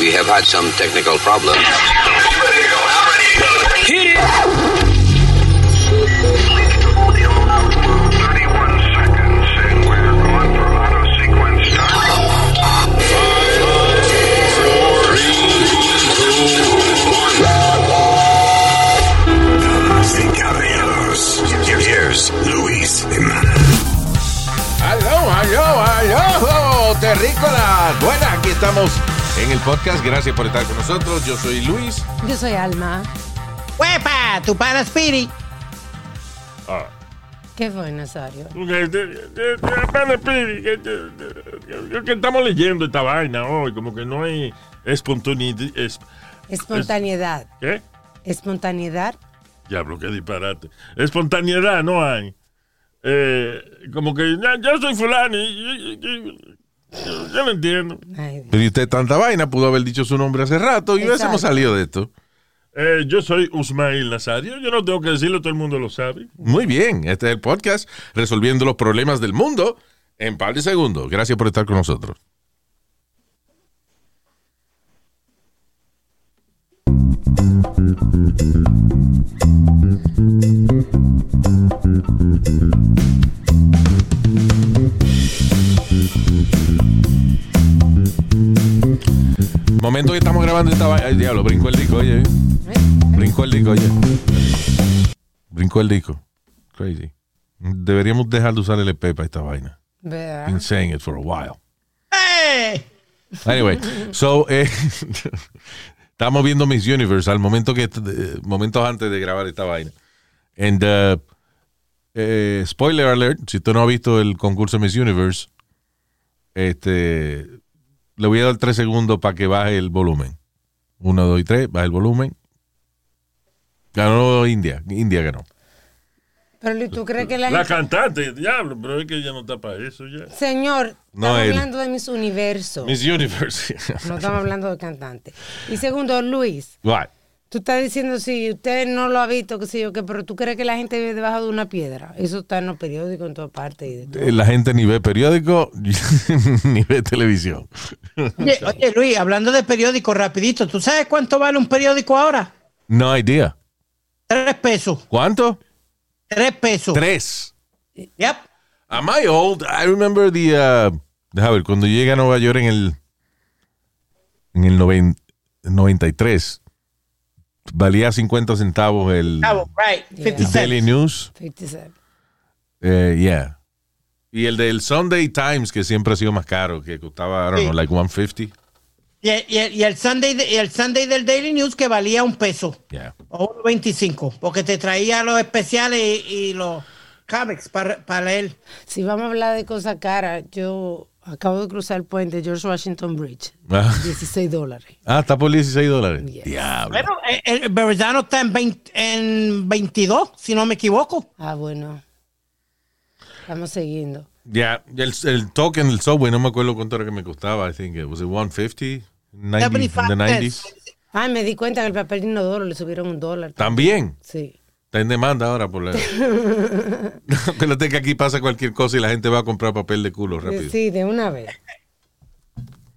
We have had some technical problems. Hit it! Luis. Aló, aló, aló, terrícolas. Bueno, aquí estamos en el podcast. Gracias por estar con nosotros. Yo soy Luis. Yo soy Alma. ¡Huepa! ¡Tu pana Spirit! ¿Qué fue, Nazario? Que, estamos leyendo esta vaina hoy, como que no hay espontaneidad. Es, Espontaneidad. ¿Qué? Espontaneidad. Diablo, qué disparate. Espontaneidad no hay. Eh, como que ya, yo soy fulano y, y- y- y- yo, lo entiendo. Ay. Pero y usted tanta vaina, pudo haber dicho su nombre hace rato y hubiésemos salido de esto. Eh, yo soy Usmail Nazario, yo no tengo que decirlo, todo el mundo lo sabe. Muy bien, este es el podcast resolviendo los problemas del mundo en par de segundos. Gracias por estar con nosotros. Momento que estamos grabando esta vaina. Ay, diablo, brincó el disco, oye. Brincó el disco, oye. Brincó el disco. Crazy. Deberíamos dejar de usar el EP para esta vaina. ¿Verdad? Been saying it for a while. ¡Eh! Anyway, so, eh, estamos viendo Miss Universe al momento que, eh, momentos antes de grabar esta vaina. And, uh, eh, spoiler alert, si usted no ha visto el concurso Miss Universe, este, le voy a dar tres segundos para que baje el volumen. Uno, dos y tres, baje el volumen. Ganó India, India ganó. Pero ¿tú crees que la, La gente... cantante, diablo, pero es que ella no está para eso ya. Señor, No, estamos él. hablando de mis universos. Miss Universe. No estamos hablando de cantante. Y segundo, Luis, What? Tú estás diciendo si usted no lo ha visto, qué sé yo, qué, pero tú crees que la gente vive debajo de una piedra. Eso está en los periódicos en todas partes. Y de todo. Eh, La gente ni ve periódico ni ve televisión. Oye, oye, Luis, hablando de periódicos, rapidito, ¿tú sabes cuánto vale un periódico ahora? No idea. Tres pesos. ¿Cuánto? Tres pesos. Tres. Yep. Am I old? I remember the. Uh, déjame ver, cuando llegué a Nueva York en el. En el noven- 93. Valía 50 centavos el, Cabo, right. Yeah. 50 el Daily. News. 57. Eh, yeah. Y el del Sunday Times, que siempre ha sido más caro, que costaba, I don't Sí. know, like 150. Y, el- y el, y el Sunday, de- y el Sunday del Daily News que valía un peso Yeah. o un 25, porque te traía los especiales y, y los comics para, para leer. Si vamos a hablar de cosas caras, yo acabo de cruzar el puente George Washington Bridge. Ah, 16 dólares. ah, está por 16 dólares. Yes. Diablo. Bueno, el, el Verrazano está en, 20 en 22, si no me equivoco. Ah, bueno. Estamos siguiendo. Ya, el, el token del subway, no me acuerdo cuánto era que me costaba. I think it was it 150, 90, in 75 the 90s. cents. Ay, me di cuenta que el papel de inodoro le subieron un dólar. También. Sí. Está en demanda ahora por la. Acuérdate que aquí pasa cualquier cosa y la gente va a comprar papel de culo rápido. Sí, de una vez.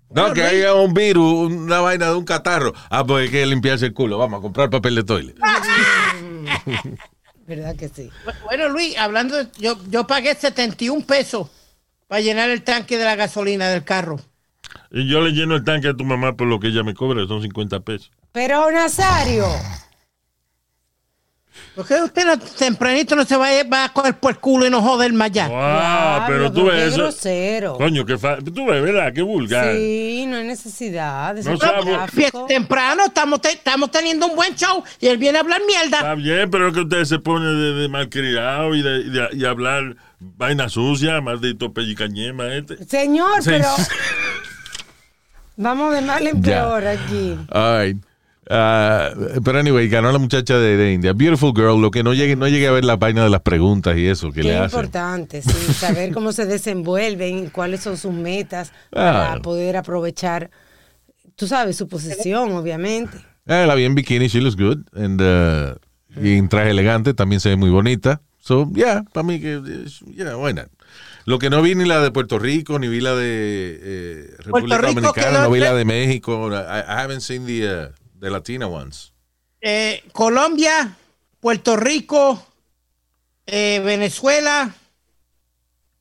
No, que haya un virus, una vaina de un catarro. Ah, pues hay que limpiarse el culo. Vamos a comprar papel de toilet. ¿Verdad que sí? Bueno, Luis, hablando, de- yo, yo pagué 71 pesos para llenar el tanque de la gasolina del carro. Y yo le lleno el tanque a tu mamá por lo que ella me cobra, que son 50 pesos. Pero Nazario, Porque usted no- tempranito no se va a, va a coger por el culo y no joder más ya. Ah, pero tú qué ves eso. grosero. Coño, que fa... tú ves, ¿verdad? Qué vulgar. Sí, no hay necesidad de No gráfico. Temprano estamos, te- estamos teniendo un buen show y él viene a hablar mierda. Está bien, pero es que usted se pone de, de malcriado y de, y de- y hablar vaina sucia, maldito pellicañema este. Señor, Sí. pero vamos de mal en Ya. peor aquí. All right. Ah, pero anyway, ganó la muchacha de, de India. Beautiful girl. Lo que no llegue, no llegue a ver la vaina de las preguntas y eso que Qué le hacen. importante, sí, saber cómo se desenvuelven, cuáles son sus metas para Claro. poder aprovechar, tú sabes, su posición, obviamente. Eh, la vi en bikini, she looks good. And, uh, y en traje elegante también se ve muy bonita. So, yeah, para mí que, yeah, why not? Lo que no vi ni la de Puerto Rico, ni vi la de eh, República Rico Dominicana, no vi la de México. I, I haven't seen the, uh, the Latina ones. Eh, Colombia, Puerto Rico, eh, Venezuela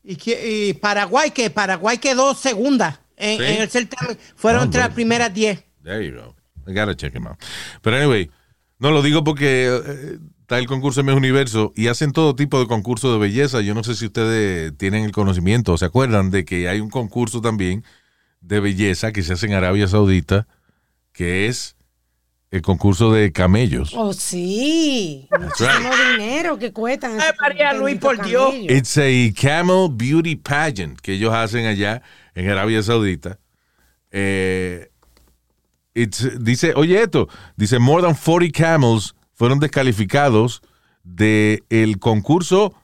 y, Paraguay, que Paraguay quedó segunda en, Sí. en el certamen. Fueron Ah, entre las primeras 10. There you go. I gotta check him out. Pero anyway, no lo digo porque eh, está el concurso de Miss Universo y hacen todo tipo de concursos de belleza. Yo no sé si ustedes tienen el conocimiento o se acuerdan de que hay un concurso también de belleza que se hace en Arabia Saudita que es el concurso de camellos. Oh, sí. Muchísimo dinero que cuestan. Ay, María Luis, por Dios. It's a camel beauty pageant que ellos hacen allá en Arabia Saudita. Eh, it's- dice, oye esto, dice, more than 40 camels fueron descalificados del el concurso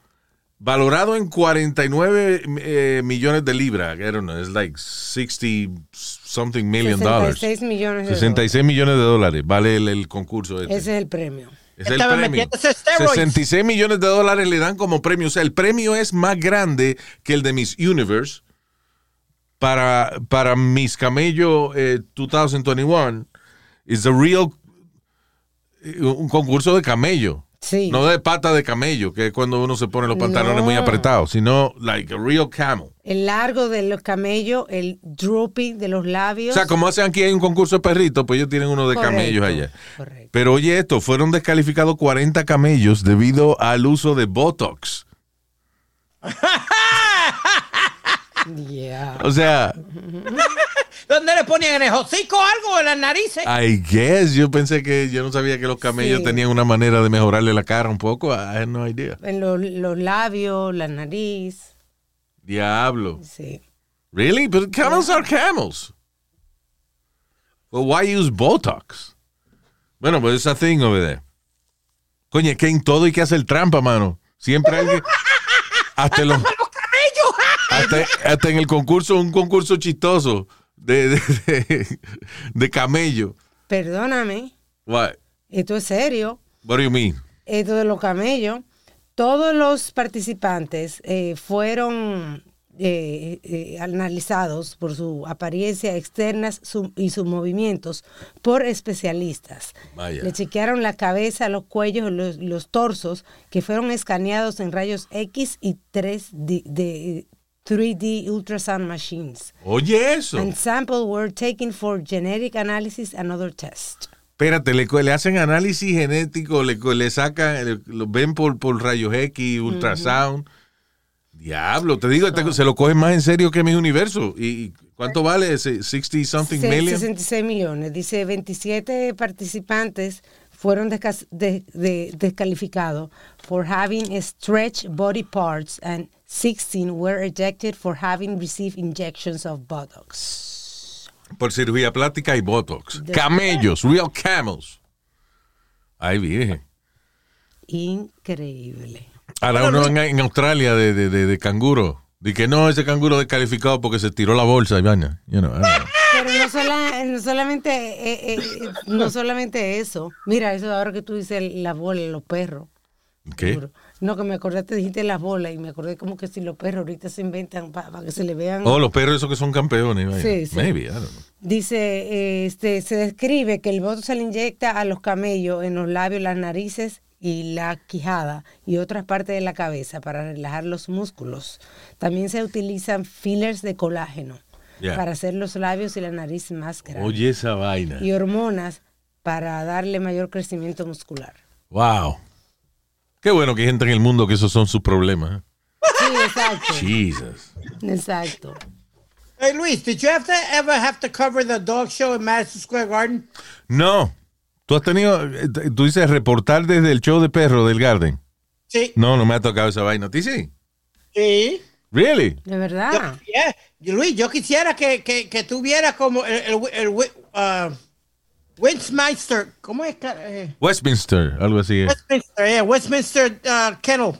valorado en 49 eh, millones de libras. I don't know, it's like 60 something million dollars. 66 millones de 66 millones de dólares vale el, el concurso este. dólares. Ese es el premio. Es el premio. metiéndose steroids. 66 millones de dólares le dan como premio. O sea, el premio es más grande que el de Miss Universe para, para Miss Camello eh, 2021. Es a real eh, un concurso de camello. Sí. No de pata de camello, que es cuando uno se pone los pantalones No. muy apretados, sino like a real camel. El largo de los camellos, el drooping de los labios. O sea, como hacen aquí hay un concurso de perritos, pues ellos tienen uno de Correcto, camellos allá. Correcto. Pero oye esto, fueron descalificados 40 camellos debido al uso de Botox. Yeah. O sea, ¿Dónde le ponían en el hocico algo en las narices? I guess, yo pensé que yo no sabía que los camellos Sí. tenían una manera de mejorarle la cara un poco. I had no idea. En los, los labios, la nariz. Diablo. Sí. Really? But camels are camels. Well, why use Botox? Bueno, pues esa thing over there. Coño, es que en todo hay que hacer trampa, mano. Siempre hay que... Hasta los... Hasta, hasta en el concurso, un concurso chistoso de, de, de, de camello. Perdóname, What? esto es serio. What do you mean? Esto de los camellos. Todos los participantes eh, fueron eh, eh, analizados por su apariencia externa su- y sus movimientos por especialistas. Vaya. Le chequearon la cabeza, los cuellos, los, los torsos, que fueron escaneados en rayos X y 3D, de 3D ultrasound machines. Oye, eso. And samples were taken for genetic analysis and other tests. Espérate, le, le hacen análisis genético, le, le sacan, le- lo ven por, por rayos X, ultrasound. Diablo, te digo, se lo cogen más en serio que mi universo. ¿Y cuánto vale ese 60 something Se- million? 66 millones. Dice 27 participantes fueron desca- de- de- descalificados for having stretched body parts and 16 were ejected for having received injections of Botox. Por cirugía plástica y botox. Camellos, real camels. Ay, virgen. Increíble. Ahora uno en, en Australia de, de, de, de canguro. De que no, ese canguro descalificado porque se tiró la bolsa y vaina. You know. Pero no, sola- no solamente eh, eh, eh, no solamente eso. Mira, eso ahora que tú dices la bola, los perros. ¿Qué? Seguro. No, que me acordaste, dijiste las bolas y me acordé como que si los perros ahorita se inventan para que se le vean. Oh, los perros esos que son campeones. vaina. Sí, sí. Maybe, I don't know. Dice, eh, este, se describe que el voto se le inyecta a los camellos en los labios, las narices y la quijada y otras partes de la cabeza para relajar los músculos. También se utilizan fillers de colágeno Yeah. para hacer los labios y la nariz más grandes. Oye, esa vaina. Y hormonas para darle mayor crecimiento muscular. Wow. Qué bueno que hay gente en el mundo que esos son sus problemas. ¿eh? Sí, exacto. Jesus. Exacto. Hey Luis, did you have to ever have to cover the dog show in Madison Square Garden? No. Tú has tenido, eh, tú dices reportar desde el show de perro del Garden. Sí. No, no me ha tocado esa vaina. ¿A ti sí? Sí. Really? De verdad. Yeah. Luis, yo quisiera que, que, que tuviera como el, el, el, uh, Westminster, ¿cómo es? eh, Westminster, algo así. es. Westminster, yeah, Westminster uh, Kennel.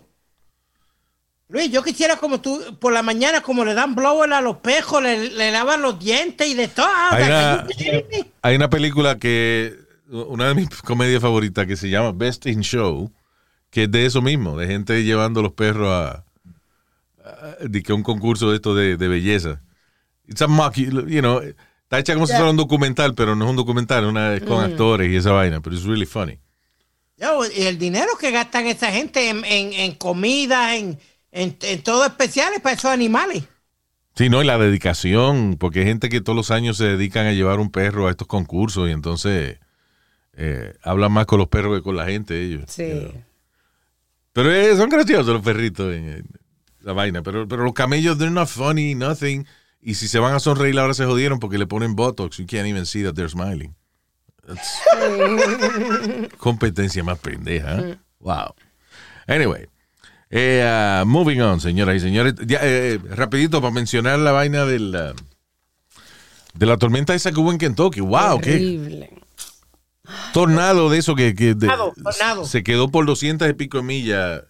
Luis, yo quisiera como tú, por la mañana, como le dan blower a los pejos, le, le lavan los dientes y de todo. Hay una, me? hay una película que, una de mis comedias favoritas que se llama Best in Show, que es de eso mismo, de gente llevando los perros a, de que un concurso de esto de, de belleza. It's a mock, you know, está hecha como si fuera un documental, pero no es un documental, una es con actores y esa vaina, pero es really funny. Yo, y el dinero que gastan esa gente en, en, en comida, en, en, en todo especiales para esos animales. Sí, no, y la dedicación, porque hay gente que todos los años se dedican a llevar un perro a estos concursos y entonces eh, hablan más con los perros que con la gente ellos. Sí. you know. Pero eh, son graciosos los perritos la vaina, pero, pero los camellos, they're not funny, nothing. Y si se van a sonreír ahora se jodieron porque le ponen botox. You can't even see that they're smiling. That's competencia más pendeja. ¿eh? Wow. Anyway. Eh, ah, moving on, señoras y señores. Ya, eh, rapidito para mencionar la vaina del, de la tormenta esa que hubo en Kentucky. Wow, qué Horrible. tornado de eso que, que de- Tornado, tornado. se quedó por 200 y pico de millas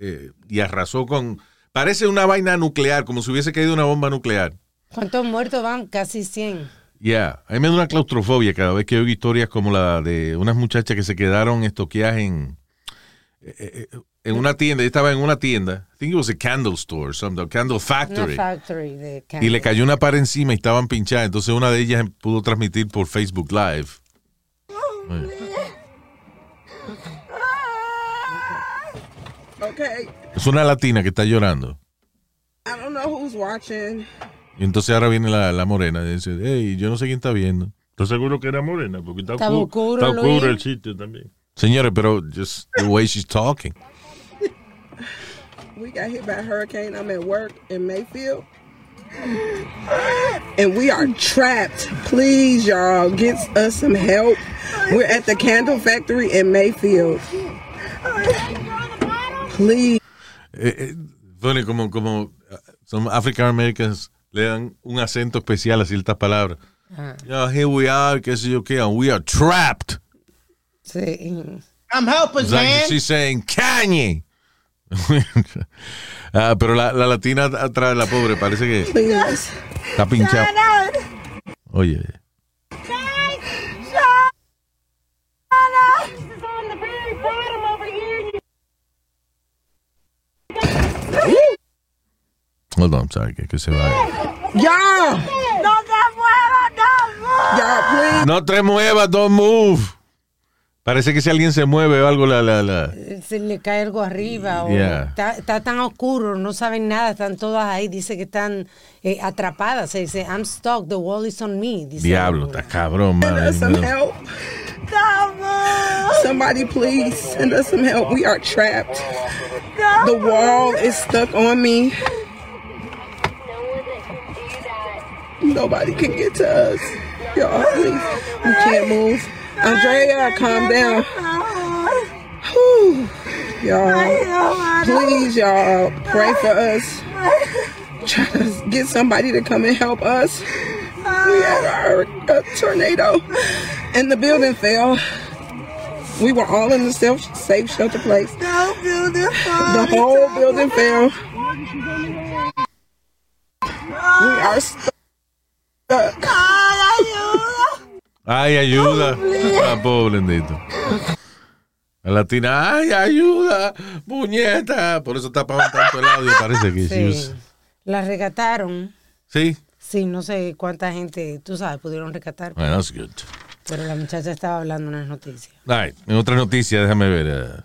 eh, y arrasó con... Parece una vaina nuclear, como si hubiese caído una bomba nuclear. ¿Cuántos muertos van? Casi 100. Ya, a mí me da una claustrofobia cada vez que oigo historias como la de unas muchachas que se quedaron estoqueadas en, eh, eh, en una tienda. Yo estaba en una tienda, I think it was a candle store, or something, candle Una factory. factory de Y candles. le cayó una pared encima y estaban pinchadas. Entonces una de ellas pudo transmitir por Facebook Live. Okay. Es una latina que está llorando. I don't know who's watching. Y entonces ahora viene la, la morena y dice, hey, yo no sé quién está viendo. ¿Estás seguro que era morena? Porque está, Está oscuro, oscuro, está oscuro el sitio también. Señores, pero just the way she's talking. We got hit by a hurricane. I'm at work in Mayfield. And we are trapped. Please, y'all, get us some help. We're at the candle factory in Mayfield. Please. Eh, eh, funny, como, como uh, son African Americans le dan un acento especial a ciertas palabras. Yeah, here we are, qué sé yo qué, and we are trapped. Sí. I'm helping, like man. she's saying, Kanye. Ah, pero la, la latina atrás, la pobre, parece que está pinchada. Oye, hold on, sorry, que, que se va. Y'all. Y'all, please. No te muevas, don't move. Parece que si alguien se mueve o algo, la, la, la. Se le cae algo arriba o Yeah. está, está tan oscuro, no saben nada, están todas ahí, dice que están eh, atrapadas, se dice, I'm stuck, the wall is on me. Dice Diablo, está cabrón, Send man. us some help. Somebody, please send us some help. We are trapped. The wall is stuck on me. Nobody can get to us. Y'all, please. We can't move. Andrea, calm down. Whew. Y'all, please, y'all, pray for us. Try to get somebody to come and help us. We had our a tornado, and the building fell. We were all in the self safe shelter place. The whole building fell. We are stuck. Ay, ayuda. Ah, pobre bendito. La latina, ay, ayuda, puñeta. Por eso está pagando tanto el audio, parece que Sí. La rescataron. Sí. Sí, no sé cuánta gente, tú sabes, pudieron rescatar, Bueno, that's good. pero la muchacha estaba hablando en las noticias. Ay, en otra noticia, déjame ver. eh.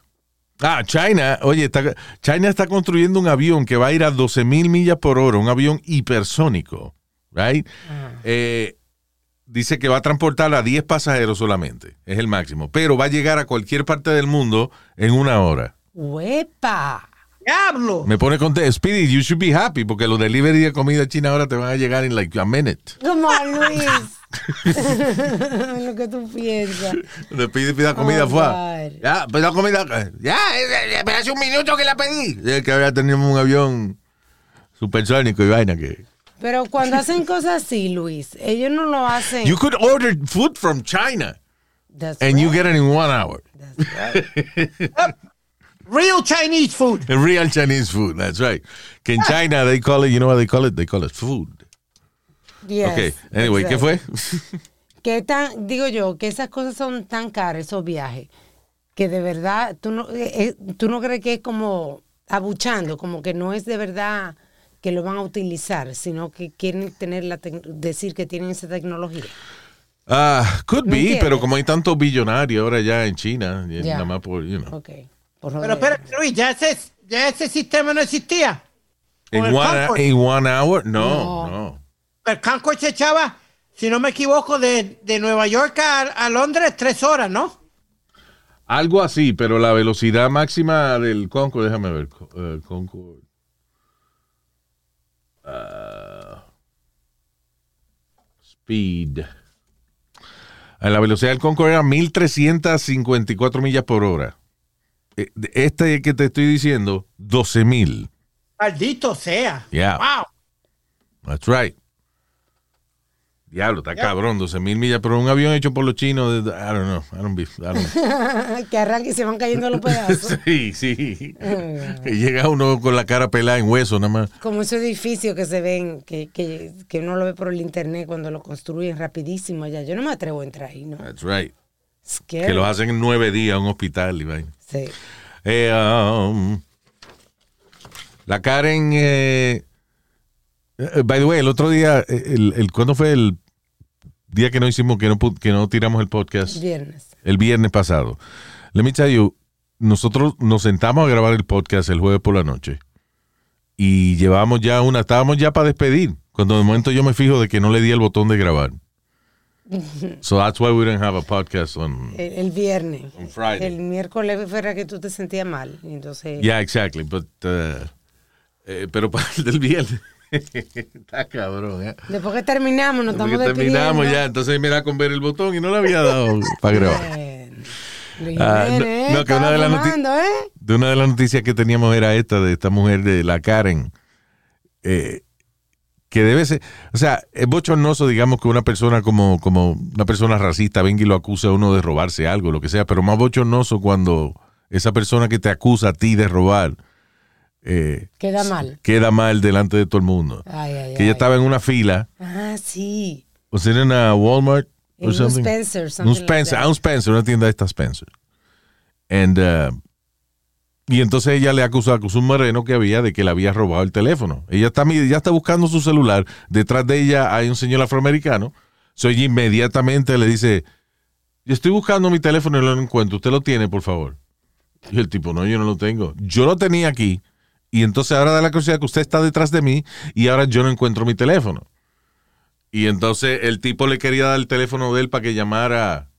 Ah, China, oye, está, China está construyendo un avión que va a ir a 12 mil millas por hora, un avión hipersónico, right? Eh, dice que va a transportar a 10 pasajeros solamente, es el máximo, pero va a llegar a cualquier parte del mundo en una hora. ¡Huepa! Diablo. Me pone contento. Speedy, you should be happy porque los delivery de comida china ahora te van a llegar en like a minute. Come on, Luis. Lo que tú piensas. Le pide pida comida Oh, fue. Ya, pida comida. Ya, eh, eh, hace un minuto que la pedí. Es que había tenido un avión supersónico y vaina que. Pero cuando hacen cosas así, Luis, ellos no lo hacen. You could order food from China That's and you right. get it in one hour. That's right. Real Chinese food. Real Chinese food, that's right. Que en China they call it, you know what they call it? They call it food. Yes, ok, anyway, ¿qué fue? Que tan, digo yo, que esas cosas son tan caras, esos viajes, que de verdad, tú no, eh, eh, tú no crees que es como abuchando, como que no es de verdad que lo van a utilizar, sino que quieren tener la decir que tienen esa tecnología. Ah, could ¿Me be, entiendes? pero como hay tantos billonarios ahora ya en China, nada más por, you know. Ok. Por Pero espérate, Luis, ya ese, ya ese sistema no existía. En one, hour, no, No. no. El Concord se echaba, si no me equivoco, de, de Nueva York a, a Londres tres horas, ¿no? Algo así, pero la velocidad máxima del Concord, déjame ver, eh, Concord. Ah, speed. La velocidad del Concord era 1354 millas por hora. Eh, Este que te estoy diciendo, 12000. Maldito sea. Yeah. Wow. That's right. Diablo, está cabrón, 12 mil millas, pero un avión hecho por los chinos, de- I don't know, I don't be- I don't know. que arranque y se van cayendo los pedazos. Sí, sí. Que llega uno con la cara pelada en hueso, nada más. Como esos edificios que se ven, que, que, que uno lo ve por el internet cuando lo construyen rapidísimo allá. Yo no me atrevo a entrar ahí, ¿no? That's right. Scary. Que los hacen en nueve días en un hospital y vaina. Sí. Eh, um, la Karen, eh, eh, by the way, el otro día, eh, el, el, ¿cuándo fue el día que no hicimos, que no, que no tiramos el podcast? Viernes. el viernes pasado. Let me tell you, nosotros nos sentamos a grabar el podcast el jueves por la noche y llevamos ya una, estábamos ya para despedir, cuando de momento yo me fijo de que no le di el botón de grabar. So that's why we didn't have a podcast on. El, el viernes. On Friday. El miércoles fuera que tú te sentías mal. Entonces, Yeah, exactly, but uh, eh, pero para el del viernes está cabrón, ¿eh? después que terminamos, nos Porque estamos despidiendo. terminamos ya, entonces me da con ver el botón y no le había dado para grabar. Ah, no- Jiménez, no, que una de ¿eh? de una de las noticias que teníamos era esta de esta mujer de la Karen, eh, que debe ser, o sea, es bochornoso, digamos, que una persona como, como una persona racista venga y lo acusa a uno de robarse algo, lo que sea, pero más bochornoso cuando esa persona que te acusa a ti de robar eh, Queda mal. queda mal delante de todo el mundo. Ay, ay, Que ella estaba en una fila, Ah, sí. o sea, en una Walmart. En un something. Spencer, Un something like Spencer, that. ah, un Spencer, una tienda de esta Spencer. And, uh, y entonces ella le acusó, acusó a un moreno que había de que le había robado el teléfono. Ella está, ella está buscando su celular. Detrás de ella hay un señor afroamericano. So ella inmediatamente le dice, yo estoy buscando mi teléfono y no lo encuentro. ¿Usted lo tiene, por favor? Y el tipo, no, yo no lo tengo. Yo lo tenía aquí. Y entonces ahora da la curiosidad que usted está detrás de mí y ahora yo no encuentro mi teléfono. Y entonces el tipo le quería dar el teléfono de él para que llamara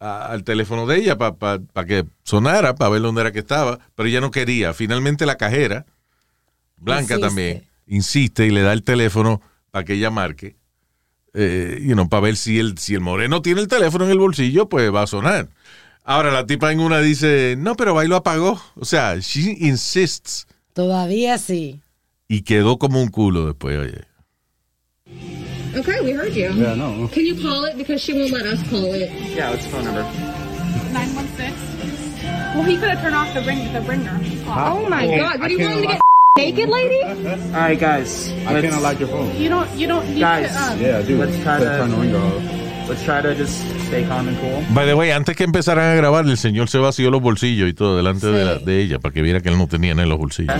a- al teléfono de ella, para que sonara, para ver dónde era que estaba, pero ella no quería. Finalmente la cajera, Blanca Insiste. también, insiste y le da el teléfono para que ella marque, eh, you know, para ver si el, si el moreno tiene el teléfono en el bolsillo, pues va a sonar. Ahora la tipa en una dice, no, pero ahí lo apagó. O sea, she insists Todavía sí. y quedó como un culo después, oye. Okay, we heard you. Yeah, no. Can you call it because she won't let us call it? Yeah, what's the phone number? 916. Well, he could have turned off the ring, the ringer. Oh my Oh, god, I what are you can't to allow- get naked, lady? All right, guys. I can't unlock your phone. You don't, you don't need Guys, to. Um, yeah, dude. let's try to- turn the ringer off. Let's try to just stay calm and cool. By the way, antes que empezaran a grabar, el señor se vació los bolsillos y todo delante de, la- de ella para que viera que él no tenía nada en los bolsillos.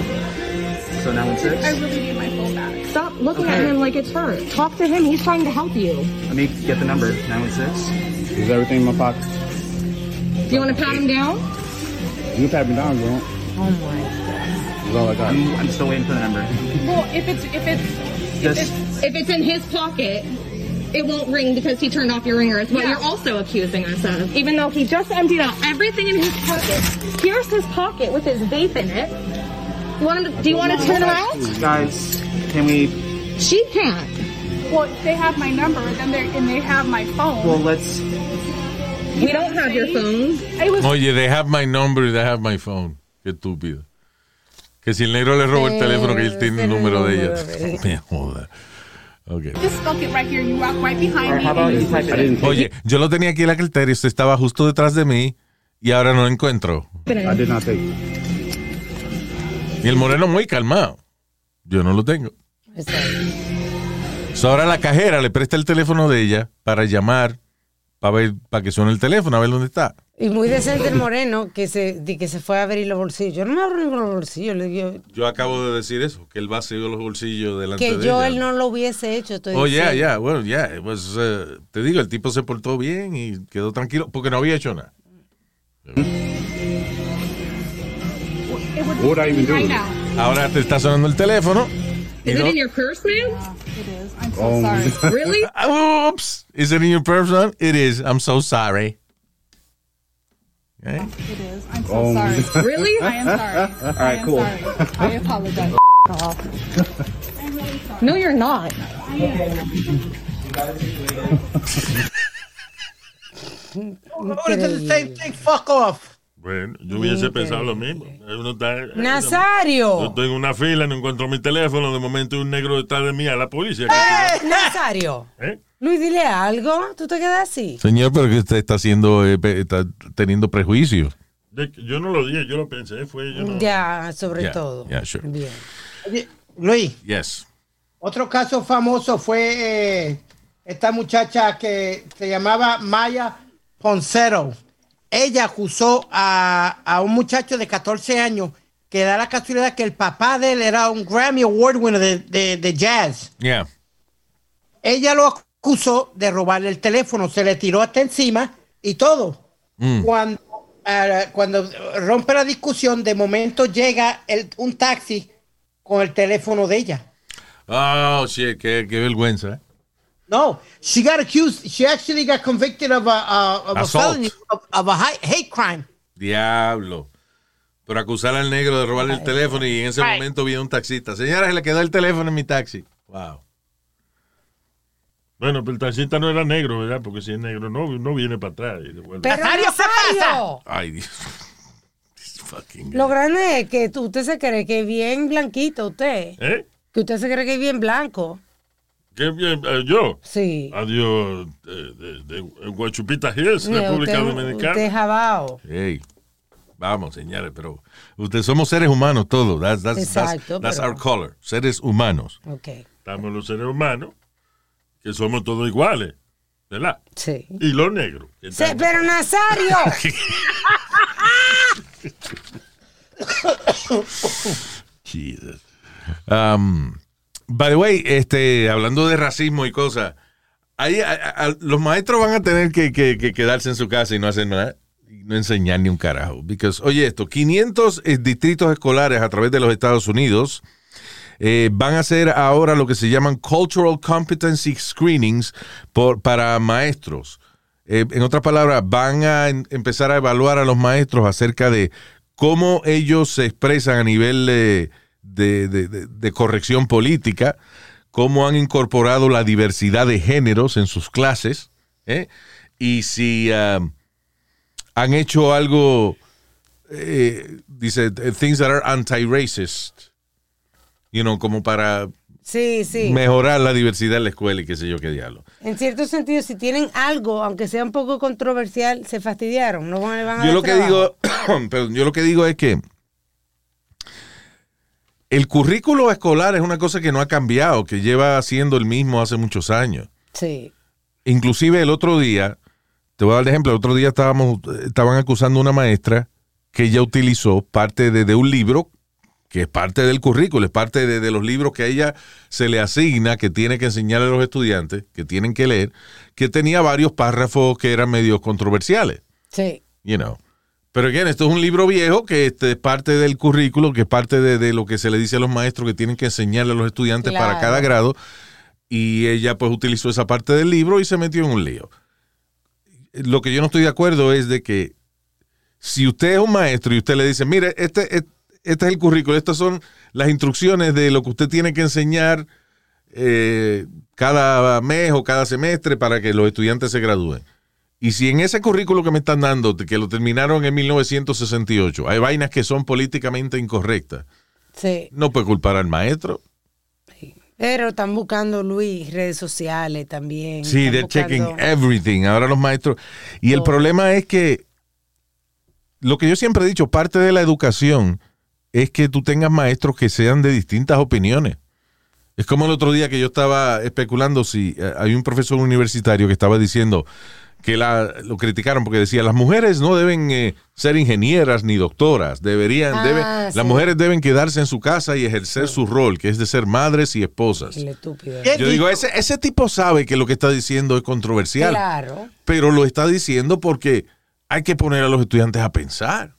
So 916. I really need my phone back. Stop looking at him like it's her. Talk to him. He's trying to help you. Let me get the number. 916. Is everything in my pocket? Do you want to pat him down? You can pat me down, girl. Oh my God. That's all I got. I'm, I'm still waiting for the number. Well, if it's, if it's, if Just it's, If it's in his pocket, it won't ring because he turned off your ringer. It's what Yeah. you're also accusing us of. Even though he just emptied out everything in his pocket. Here's his pocket with his vape in it. You want him to, do you want to turn around? guys, can we? She can't. well, they have my number, then they and they have my phone. Well, let's. We don't have your phone. I was Oye, they have my number, they have my phone. Qué estúpido. Que si el negro le roba el Sí, teléfono, que él tiene el tiene número de ella. número de ella. Me joda. Ok. just stuck it right here. You walk right behind Or me. how about and you you type push it it. in? Oye, yo lo tenía aquí en la cartera y usted estaba justo detrás de mí y ahora no lo encuentro. I did not take it. Y el moreno muy calmado. Yo no lo tengo. Exacto. So, ahora la cajera le presta el teléfono de ella para llamar para ver, para que suene el teléfono, a ver dónde está. Y muy decente el moreno que se, di que se fue a abrir los bolsillos. Yo no me abro ni los bolsillos. Le digo Yo acabo de decir eso, que él va a seguir los bolsillos delante que de yo ella. él no lo hubiese hecho. Estoy Oh, yeah, diciendo. yeah, bueno, yeah. it was, uh, te digo, el tipo se portó bien y quedó tranquilo porque no había hecho nada. Ahora te está sonando el teléfono. it in your purse, man? It is. I'm so Oh, sorry. Really? Oops. Is it in your purse, son? It is. I'm so sorry. Okay. It is. I'm so Oh, sorry. Really? I am sorry. All right, cool. I apologize. I'm really sorry. No, you're not. What does the same thing. fuck off. Bueno, yo hubiese pensado lo mismo. Uno está, Yo Nazario. estoy en una fila, no encuentro mi teléfono, de momento un negro detrás de mí a la policía. Nazario. ¿Eh? Luis, dile algo. Tú te quedas así. Señor, pero que usted está haciendo, eh, pe- está teniendo prejuicios. De yo no lo dije, yo lo pensé, fue yo no. Ya, sobre Yeah, todo. yeah, sure. Bien. Oye, Luis, Yes. otro caso famoso fue eh, esta muchacha que se llamaba Maya Poncero. Ella acusó a, a un muchacho de 14 años que da la casualidad que el papá de él era un Grammy Award winner de, de- de jazz. Yeah. Ella lo acusó de robarle el teléfono, se le tiró hasta encima y todo. Mm. Cuando, ah, cuando rompe la discusión, de momento llega el- un taxi con el teléfono de ella. Oh, shit, qué, qué vergüenza. No, she got accused. She actually got convicted of a, uh, of a Assault. felony of, of a hate crime. Diablo. Por acusar al negro de robarle el teléfono y en ese Right. momento viene un taxista. Señora, se le quedó el teléfono en mi taxi. Wow. Bueno, pero el taxista no era negro, ¿verdad? Porque si es negro, no, no viene para atrás. Pero ¿qué Nazario. Ay, Dios. Lo grande es que tú, usted se cree que es bien blanquito usted. ¿Eh? Que usted se cree que es bien blanco. ¿Qué bien? eh, ¿Yo? Sí. Adiós, de, de, de Guachupita Hills, República usted, Dominicana. usted jabao. Hey, vamos, señores, pero ustedes somos seres humanos todos. That's, that's, Exacto, that's, that's pero- our color. Seres humanos. Ok. Estamos los seres humanos, que somos todos iguales, ¿verdad? Sí. Y los negros. están- pero Nazario. Jesus. Um, by the way, este, hablando de racismo y cosas, ahí los maestros van a tener que, que- que quedarse en su casa y no hacer nada. y No enseñar ni un carajo. Because, oye, esto, 500 eh, distritos escolares a través de los Estados Unidos eh, van a hacer ahora lo que se llaman Cultural Competency Screenings para maestros. Eh, en otras palabras, van a en- empezar a evaluar a los maestros acerca de cómo ellos se expresan a nivel eh, de, de- de- corrección política, cómo han incorporado la diversidad de géneros en sus clases, ¿eh? y si ah, han hecho algo, eh, dice, things that are anti-racist, you know, como para Sí, sí. mejorar la diversidad en la escuela y qué sé yo qué diablo. En cierto sentido, si tienen algo, aunque sea un poco controversial, se fastidiaron. No van, a Yo lo que digo, perdón, yo lo que digo es que el currículo escolar es una cosa que no ha cambiado, que lleva siendo el mismo hace muchos años. Sí. Inclusive el otro día, te voy a dar el ejemplo, el otro día estábamos, estaban acusando a una maestra que ella utilizó parte de, de un libro que es parte del currículo, es parte de, de los libros que a ella se le asigna, que tiene que enseñarle a los estudiantes, que tienen que leer, que tenía varios párrafos que eran medio controversiales Sí. you know. Pero again, esto es un libro viejo que este, es parte del currículo, que es parte de, de lo que se le dice a los maestros que tienen que enseñarle a los estudiantes para cada grado. Y ella pues utilizó esa parte del libro y se metió en un lío. Lo que yo no estoy de acuerdo es de que si usted es un maestro y usted le dice, mire, este, este, este es el currículo, estas son las instrucciones de lo que usted tiene que enseñar eh, cada mes o cada semestre para que los estudiantes se gradúen. Y si en ese currículo que me están dando, que lo terminaron en 1968, hay vainas que son políticamente incorrectas, Sí. no puede culpar al maestro. Pero están buscando, Luis, redes sociales también. Sí, they're checking everything. Ahora los maestros. Y el problema es que lo que yo siempre he dicho, parte de la educación es que tú tengas maestros que sean de distintas opiniones. Es como el otro día que yo estaba especulando si eh, hay un profesor universitario que estaba diciendo que la, lo criticaron porque decía las mujeres no deben eh, ser ingenieras ni doctoras, deberían, Ah, deben, sí. las mujeres deben quedarse en su casa y ejercer su rol, que es de ser madres y esposas. El estúpido. ¿Qué Yo digo, ese, ese tipo sabe que lo que está diciendo es controversial, Claro. pero lo está diciendo porque hay que poner a los estudiantes a pensar.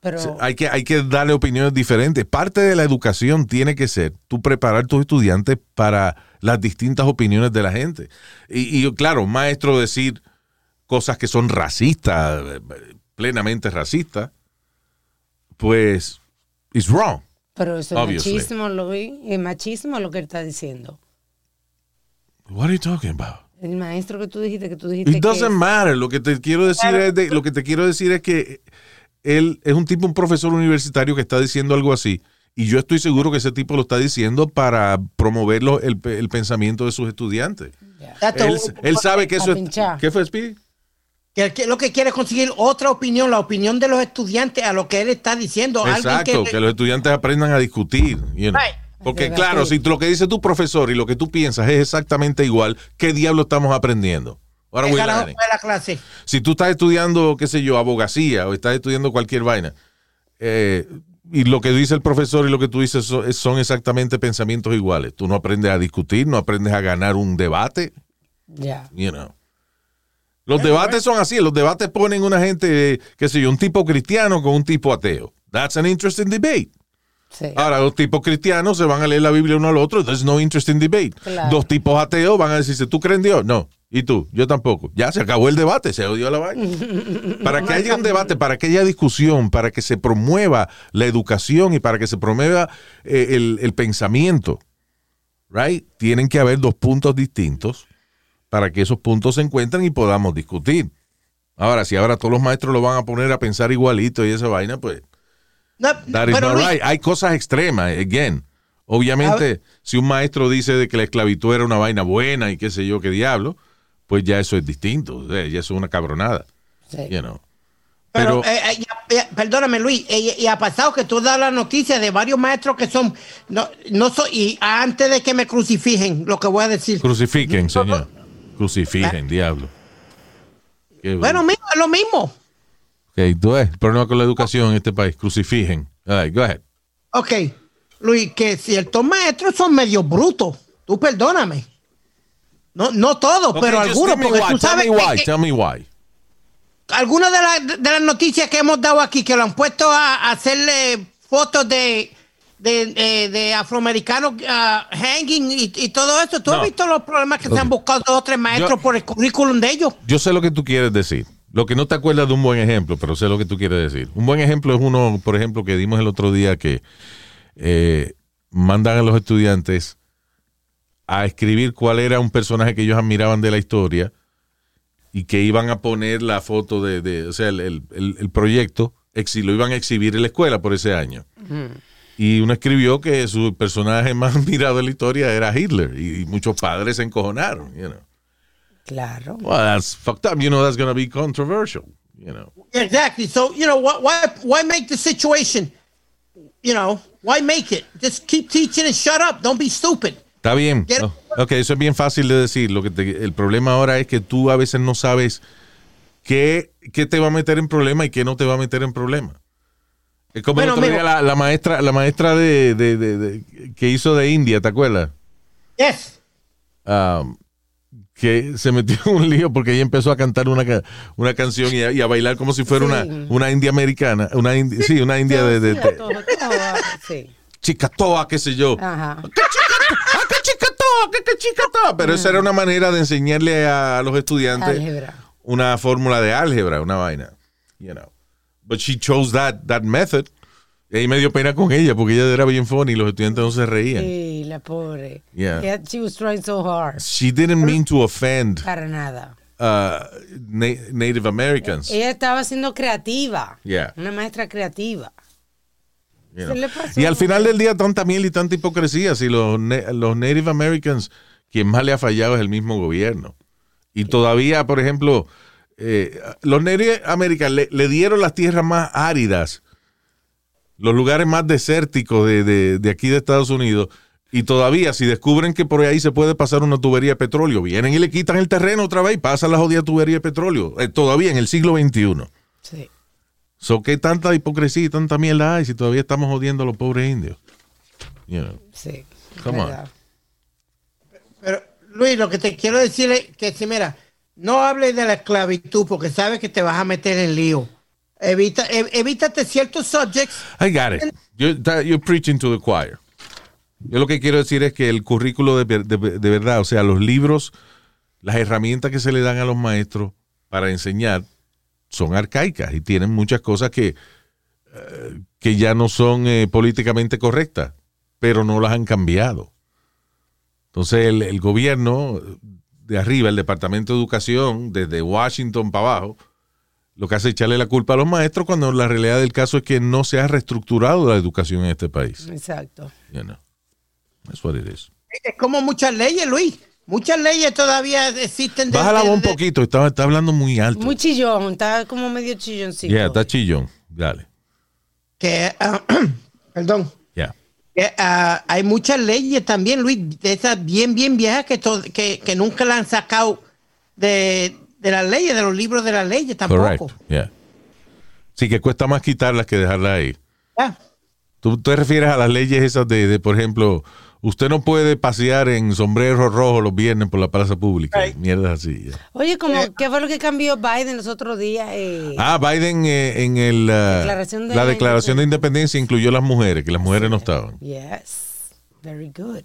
Pero O sea, hay, que, hay que darle opiniones diferentes. Parte de la educación tiene que ser tú preparar a tus estudiantes para las distintas opiniones de la gente. Y, y, claro, maestro decir cosas que son racistas, plenamente racistas, pues, is wrong. Pero eso es Obviously. machismo, Luis. Es machismo lo que él está diciendo. What are you talking about? El maestro que tú dijiste, que tú dijiste It doesn't que... matter. Lo que te quiero decir es de- lo que te quiero decir es que él es un tipo, un profesor universitario que está diciendo algo así. Y yo estoy seguro que ese tipo lo está diciendo para promover lo- el, el pensamiento de sus estudiantes. Él, él sabe que eso es. ¿Qué fue, Speedy? que, lo que quiere es conseguir otra opinión, la opinión de los estudiantes a lo que él está diciendo. Alguien Exacto, que, los estudiantes aprendan a discutir. you know. Right. Porque claro, si lo que dice tu profesor y lo que tú piensas es exactamente igual, ¿qué diablo estamos aprendiendo? Ahora ¿Qué voy a la clase? Si tú estás estudiando, qué sé yo, abogacía o estás estudiando cualquier vaina, eh, y lo que dice el profesor y lo que tú dices son, exactamente pensamientos iguales. Tú no aprendes a discutir, no aprendes a ganar un debate, Ya. you know. Los debates son así, los debates ponen una gente, eh, qué sé yo, un tipo cristiano con un tipo ateo. That's an interesting debate. Sí. Ahora, los tipos cristianos se van a leer la Biblia uno al otro, there's no interesting debate. Claro. Dos tipos ateos van a decirse, ¿tú crees en Dios? No. ¿Y tú? Yo tampoco. Ya se acabó el debate, se odió la vaina. para que haya un debate, para que haya discusión, para que se promueva la educación y para que se promueva eh, el, el pensamiento, right? Tienen que haber dos puntos distintos para que esos puntos se encuentren y podamos discutir. Ahora, si ahora todos los maestros lo van a poner a pensar igualito y esa vaina, pues No, That is not right. Hay cosas extremas, again. Obviamente, si un maestro dice de que la esclavitud era una vaina buena y qué sé yo, qué diablo, pues ya eso es distinto. Ya eso es una cabronada. Sí. You know. pero, Pero, eh, eh, ya- ya- perdóname Luis, eh, y, ha pasado que tú das la noticia de varios maestros que son, no, no soy, y antes de que me crucifijen, lo que voy a decir. crucifiquen, señor. Crucifiquen, diablo. Qué Bueno, mismo, es lo mismo. Ok, tú ves, el problema con la educación en este país, crucifiquen. All right, go ahead. Ok, Luis, que ciertos maestros son medio brutos. Tú perdóname. No, no todos, Ok, pero algunos, tell me porque why, tú tell sabes me que- why, que, tell me why. algunas de, la- de las noticias que hemos dado aquí, que lo han puesto a, a hacerle fotos de, de, de afroamericanos ah, hanging y, y todo eso. ¿Tú No. has visto los problemas que se han buscado dos o tres maestros Yo- por el currículum de ellos? Yo sé lo que tú quieres decir. Lo que no te acuerdas de un buen ejemplo, pero sé lo que tú quieres decir. Un buen ejemplo es uno, por ejemplo, que dimos el otro día que eh, mandan a los estudiantes a escribir cuál era un personaje que ellos admiraban de la historia y que iban a poner la foto de, de- o sea, el, el- el- el proyecto, lo iban a exhibir en la escuela por ese año. Y uno escribió que su personaje más admirado de la historia era Hitler y, y muchos padres se encojonaron, you know. Claro. Well, that's fucked up. You know that's going to be controversial. You know. Exactly. So, you know, why, why, why make the situation, you know, why make it? Just keep teaching and shut up. Don't be stupid. Está bien. No. Ok, eso es bien fácil de decir. Lo que te- el problema ahora es que tú a veces no sabes qué, qué te va a meter en problema y qué no te va a meter en problema. Es como el otro día la, la maestra, la maestra de, de- de- que hizo de India, ¿te acuerdas? Yes. Um, que se metió en un lío porque ella empezó a cantar una, una canción y a, y a bailar como si fuera Sí. una, una india americana, una indi- sí, una india de, de- sí. chicatoa, qué sé yo. Ajá. Pero esa era una manera de enseñarle a los estudiantes Álgebra. una fórmula de álgebra, una vaina. You know. But she chose that, that method. Y ahí me dio pena con ella porque ella era bien funny y los estudiantes no se reían. Sí, la pobre. Yeah. Yeah, She was trying so hard. She didn't mean to offend Para nada. uh, na- Native Americans. Ella estaba siendo creativa. Yeah. Una maestra creativa. You know. Y al final del día, tanta miel y tanta hipocresía. Si los, los Native Americans, quien más le ha fallado es el mismo gobierno. Y todavía, por ejemplo, eh, los Native Americans le, le dieron las tierras más áridas, los lugares más desérticos de, de- de aquí de Estados Unidos, Y todavía, si descubren que por ahí se puede pasar una tubería de petróleo, vienen y le quitan el terreno otra vez y pasan la jodida tubería de petróleo. Eh, todavía en el siglo XXI. Sí. So, ¿Qué tanta hipocresía y tanta mierda hay si todavía estamos jodiendo a los pobres indios? You know, Sí. come on. Pero, Luis, lo que te quiero decir es que, si mira, no hables de la esclavitud porque sabes que te vas a meter en lío. Evita, ev- evítate ciertos subjects. I got it. You're, that- you're preaching to the choir. Yo lo que quiero decir es que el currículo de, de- de verdad, o sea, los libros, las herramientas que se le dan a los maestros para enseñar son arcaicas y tienen muchas cosas que, eh, que ya no son eh, políticamente correctas, pero no las han cambiado. Entonces el, el gobierno de arriba, el Departamento de Educación, desde Washington para abajo, lo que hace es echarle la culpa a los maestros cuando la realidad del caso es que no se ha reestructurado la educación en este país. Exacto. You know. That's what it is. Es como muchas leyes, Luis. Muchas leyes todavía existen. de- Baja la de- voz un poquito, está, está hablando muy alto. Muy chillón, está como medio chilloncito. Yeah, está chillón. Dale. que, ah, perdón, Yeah. que, ah, hay muchas leyes también, Luis, de esas bien, bien viejas que, to- que, que nunca la han sacado de, de las leyes, de los libros de las leyes tampoco. Correcto. Yeah. Sí, que cuesta más quitarlas que dejarlas ahí. Ah, ¿Tú te refieres a las leyes esas de, de, por ejemplo, usted no puede pasear en sombrero rojo los viernes por la plaza pública? Right. Mierdas así. Oye, como, ¿qué fue lo que cambió Biden los otros días? Eh, Ah, Biden eh, en el, ah, Declaración de la la declaración de independencia incluyó a las mujeres, que las mujeres no estaban. Yes. Very good.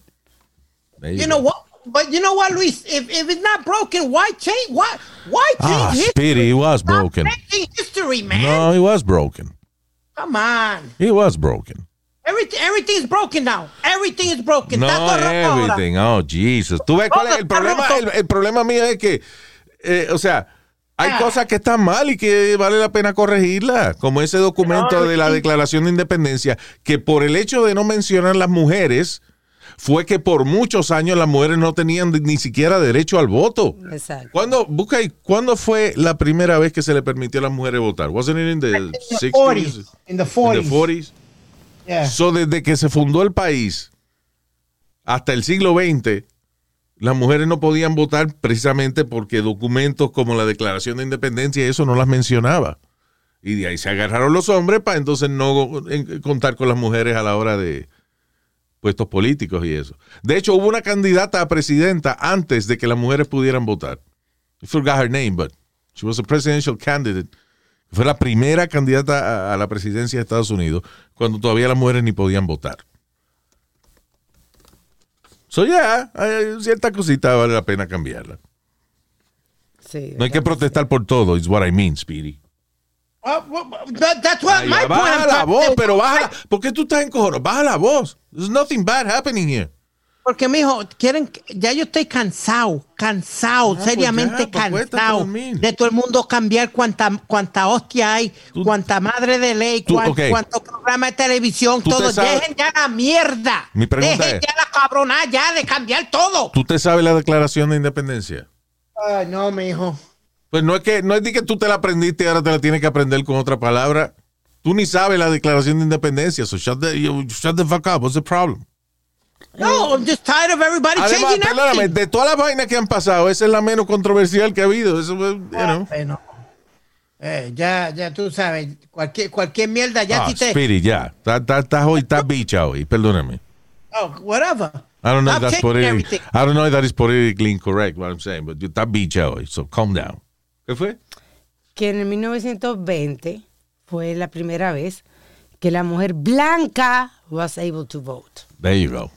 You you know what? But you know what, Luis? If, if it's not broken, why change? Why why change Ah, history? Speedy, he was Stop broken. history, man. No, he was broken. Come on. He was broken. Everything, everything is broken now. Everything is broken. No Está todo roto ahora. everything. Oh, Jesus. ¿Tú ves cuál es el problema? El, el problema mío es que, eh, o sea, hay Ah. cosas que están mal y que vale la pena corregirlas, como ese documento No, de la. Declaración de Independencia, que por el hecho de no mencionar las mujeres, fue que por muchos años las mujeres no tenían ni siquiera derecho al voto. Exacto. ¿Cuándo, busca ahí, ¿cuándo fue la primera vez que se le permitió a las mujeres votar? ¿Wasn't it in the In the 60s? 40s. In the 40s. In the 40s? Yeah. So, desde que se fundó el país hasta el siglo XX, las mujeres no podían votar precisamente porque documentos como la Declaración de Independencia eso no las mencionaba. Y de ahí se agarraron los hombres para entonces no contar con las mujeres a la hora de puestos políticos y eso. De hecho, hubo una candidata a presidenta antes de que las mujeres pudieran votar. I forgot her name, but she was a presidential candidate. Fue la primera candidata a, a la presidencia de Estados Unidos cuando todavía las mujeres ni podían votar. So, yeah, hay cierta cosita vale la pena cambiarla. Sí. No hay que protestar por todo, is what I mean, Speedy. Uh, well, that- that's what Ay, my point. baja la voz, pero baja ¿Por qué tú estás en cojones? Baja la voz. There's nothing bad happening here. Porque, mijo, quieren, que- ya yo estoy cansado, cansado, pues seriamente ya, pues cansado de todo el mundo cambiar cuánta, cuánta hostia hay, cuánta madre de ley, Tú- cuán- cuánto programa de televisión, te todo. Dejen ya la mierda. Mi pregunta Dejen es- ya la cabrona ya de cambiar todo. ¿Tú te sabes la declaración de independencia? Ay, no, mijo. Pues no es que no es de que tú te la aprendiste y ahora te la tienes que aprender con otra palabra. Tú ni sabes la declaración de independencia. So shut the, you- shut the fuck up. What's the problem? No, I'm just tired of everybody Además, changing perdóname, everything. de todas las vainas que han pasado, esa es la menos controversial que ha habido. Eso, you know. Bueno, eh, ya, ya tú sabes, cualquier, cualquier mierda, ya Ah, si te... Speedy, ya. Estás está, está hoy, estás bicha hoy. Perdóname. Oh, whatever. I don't know if that's politically, everything. I don't know if that is politically incorrect what I'm saying, but you estás bicha hoy. So calm down. ¿Qué fue? Que en el 1920 fue la primera vez que la mujer blanca was able to vote. There you go.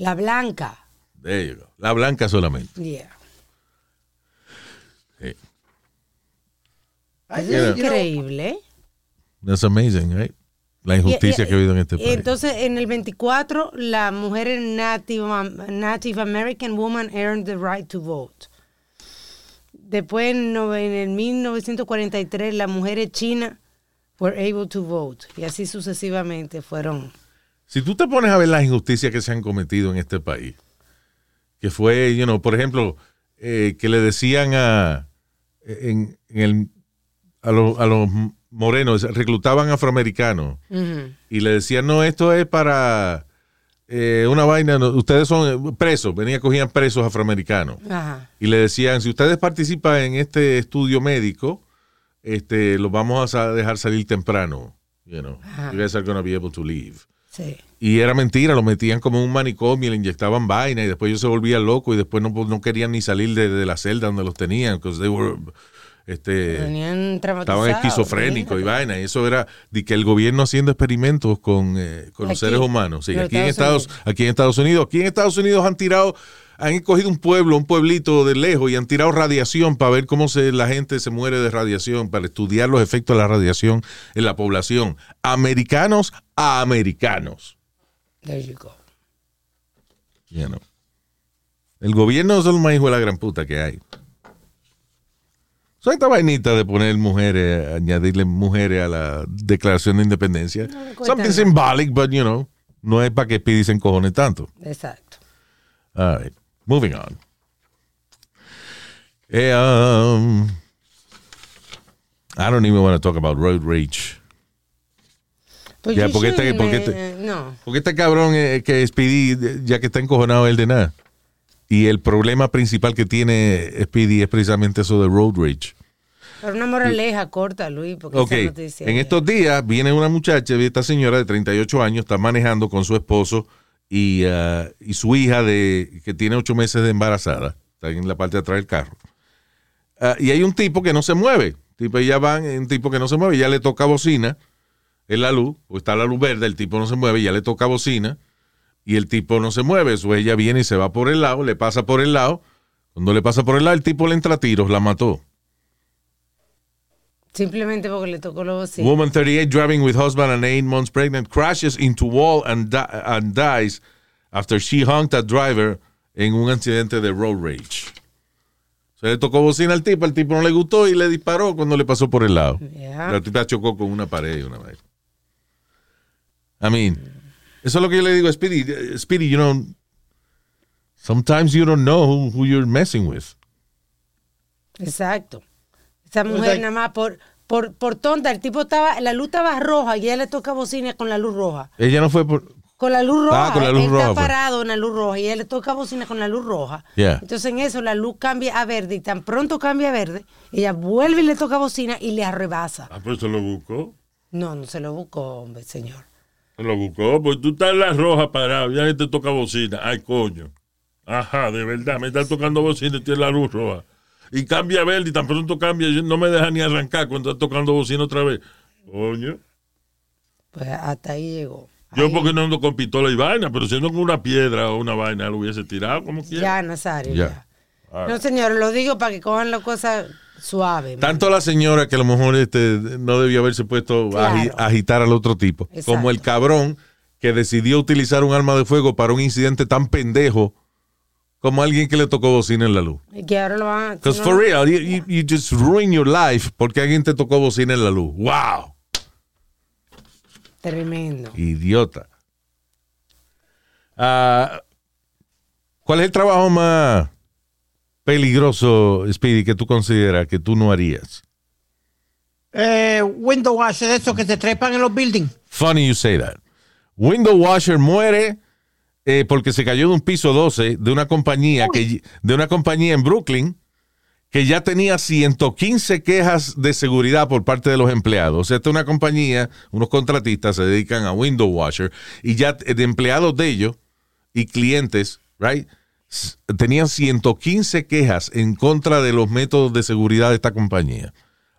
La blanca. There you go. La blanca solamente. Yeah. You know, Increíble. That's amazing, right? La injusticia Y- y- que ha habido en este país. Entonces, en el 24, la mujer Native, Native American woman earned the right to vote. Después, en el 1943, las mujeres chinas were able to vote. Y así sucesivamente fueron. Si tú te pones a ver las injusticias que se han cometido en este país, que fue, you know, por ejemplo, eh, que le decían a, en, en el, a, los- a los morenos, reclutaban afroamericanos y le decían, no, esto es para eh, una vaina, no, ustedes son presos, venía, cogían presos afroamericanos Ajá. y le decían, si ustedes participan en este estudio médico, este, los vamos a dejar salir temprano. You know, Ajá. you guys are gonna be able to leave. Sí. Y era mentira, lo metían como en un manicomio, le inyectaban vaina y después ellos se volvían locos y después no, no querían ni salir de, de la celda donde los tenían, porque este, estaban esquizofrénicos y vaina. Y eso era de que el gobierno haciendo experimentos con, eh, con los seres humanos. Sí, aquí, en Estados Estados, aquí en Estados Unidos. Aquí en Estados Unidos han tirado, han cogido un pueblo, un pueblito de lejos y han tirado radiación para ver cómo se, la gente se muere de radiación, para estudiar los efectos de la radiación en la población. Americanos a americanos. There you go. You know. El gobierno es el más hijo de la gran puta que hay. Son esta vainita de poner mujeres, añadirle mujeres a la declaración de independencia. Something symbolic, but you know, no es para que Speedy se encojone tanto. Exacto. All right, moving on. Eh, um, I don't even want to talk about road rage. Pues Ya, porque este- porque este- no. Porque este cabrón eh, que Speedy, ya que está encojonado él de nada. Y el problema principal que tiene Speedy es precisamente eso de road rage. Pero una moraleja corta, Luis, porque Ok, esa noticia. en estos días viene una muchacha, esta señora de 38 años, está manejando con su esposo y, ah, y su hija de que tiene 8 meses de embarazada, está en la parte de atrás del carro. Ah, y hay un tipo que no se mueve, tipo ella van, un tipo que no se mueve, ya le toca bocina en la luz, o está la luz verde, el tipo no se mueve, ya le toca bocina y el tipo no se mueve, eso ella viene y se va por el lado, le pasa por el lado, cuando le pasa por el lado, el tipo le entra a tiros, la mató. Simplemente porque le tocó los bocina. Woman 38 driving with husband and eight months pregnant crashes into wall and, di- and dies after she honked at driver en un accidente de road rage. Se le tocó bocina al tipo, el tipo no le gustó y le disparó cuando le pasó por el lado. Yeah. La tipa chocó con una pared y una vez. I mean, eso es lo que yo le digo a Speedy. Speedy, you know, sometimes you don't know who, who you're messing with. Exacto. Esa Pues mujer nada más por, por, por tonta, el tipo estaba, la luz estaba roja y ella le toca bocina con la luz roja. Ella no fue por... Con la luz roja. Ah, con la luz él roja, está pues. parado en la luz roja y ella le toca bocina con la luz roja. Yeah. Entonces en eso la luz cambia a verde y tan pronto cambia a verde, ella vuelve y le toca bocina y le arrebasa. Ah, pues se lo buscó. No, no se lo buscó, hombre, señor. Lo buscó. Pues tú estás en la roja parado. Ya te toca bocina. Ay, coño. Ajá, de verdad. Me está tocando bocina y tiene la luz roja. Y cambia a verde y tan pronto cambia. yo- No me deja ni arrancar cuando está tocando bocina otra vez. Coño. Pues hasta ahí llegó. Yo Ahí- porque no ando con pistola y vaina, pero si ando con una piedra o una vaina lo hubiese tirado como quiera. Ya, Nazario, Ya. ya. No, señor, lo digo para que cojan las cosas suaves. Tanto la señora que a lo mejor este, no debió haberse puesto a agi- agitar al otro tipo, Exacto. como el cabrón que decidió utilizar un arma de fuego para un incidente tan pendejo como alguien que le tocó bocina en la luz. Y que ahora lo van a... Because no- for real, you, you- you just ruin your life porque alguien te tocó bocina en la luz. ¡Wow! Tremendo. Idiota. Ah, ¿Cuál es el trabajo más peligroso, Speedy, que tú consideras que tú no harías? Eh, window washer, de esos que se trepan en los buildings. Funny you say that. Window washer muere eh, porque se cayó de un piso 12 de una compañía que de una compañía en Brooklyn que ya tenía 115 quejas de seguridad por parte de los empleados. Esta es una compañía, unos contratistas se dedican a window washer y ya de empleados de ellos y clientes, right? Tenían 115 quejas en contra de los métodos de seguridad de esta compañía.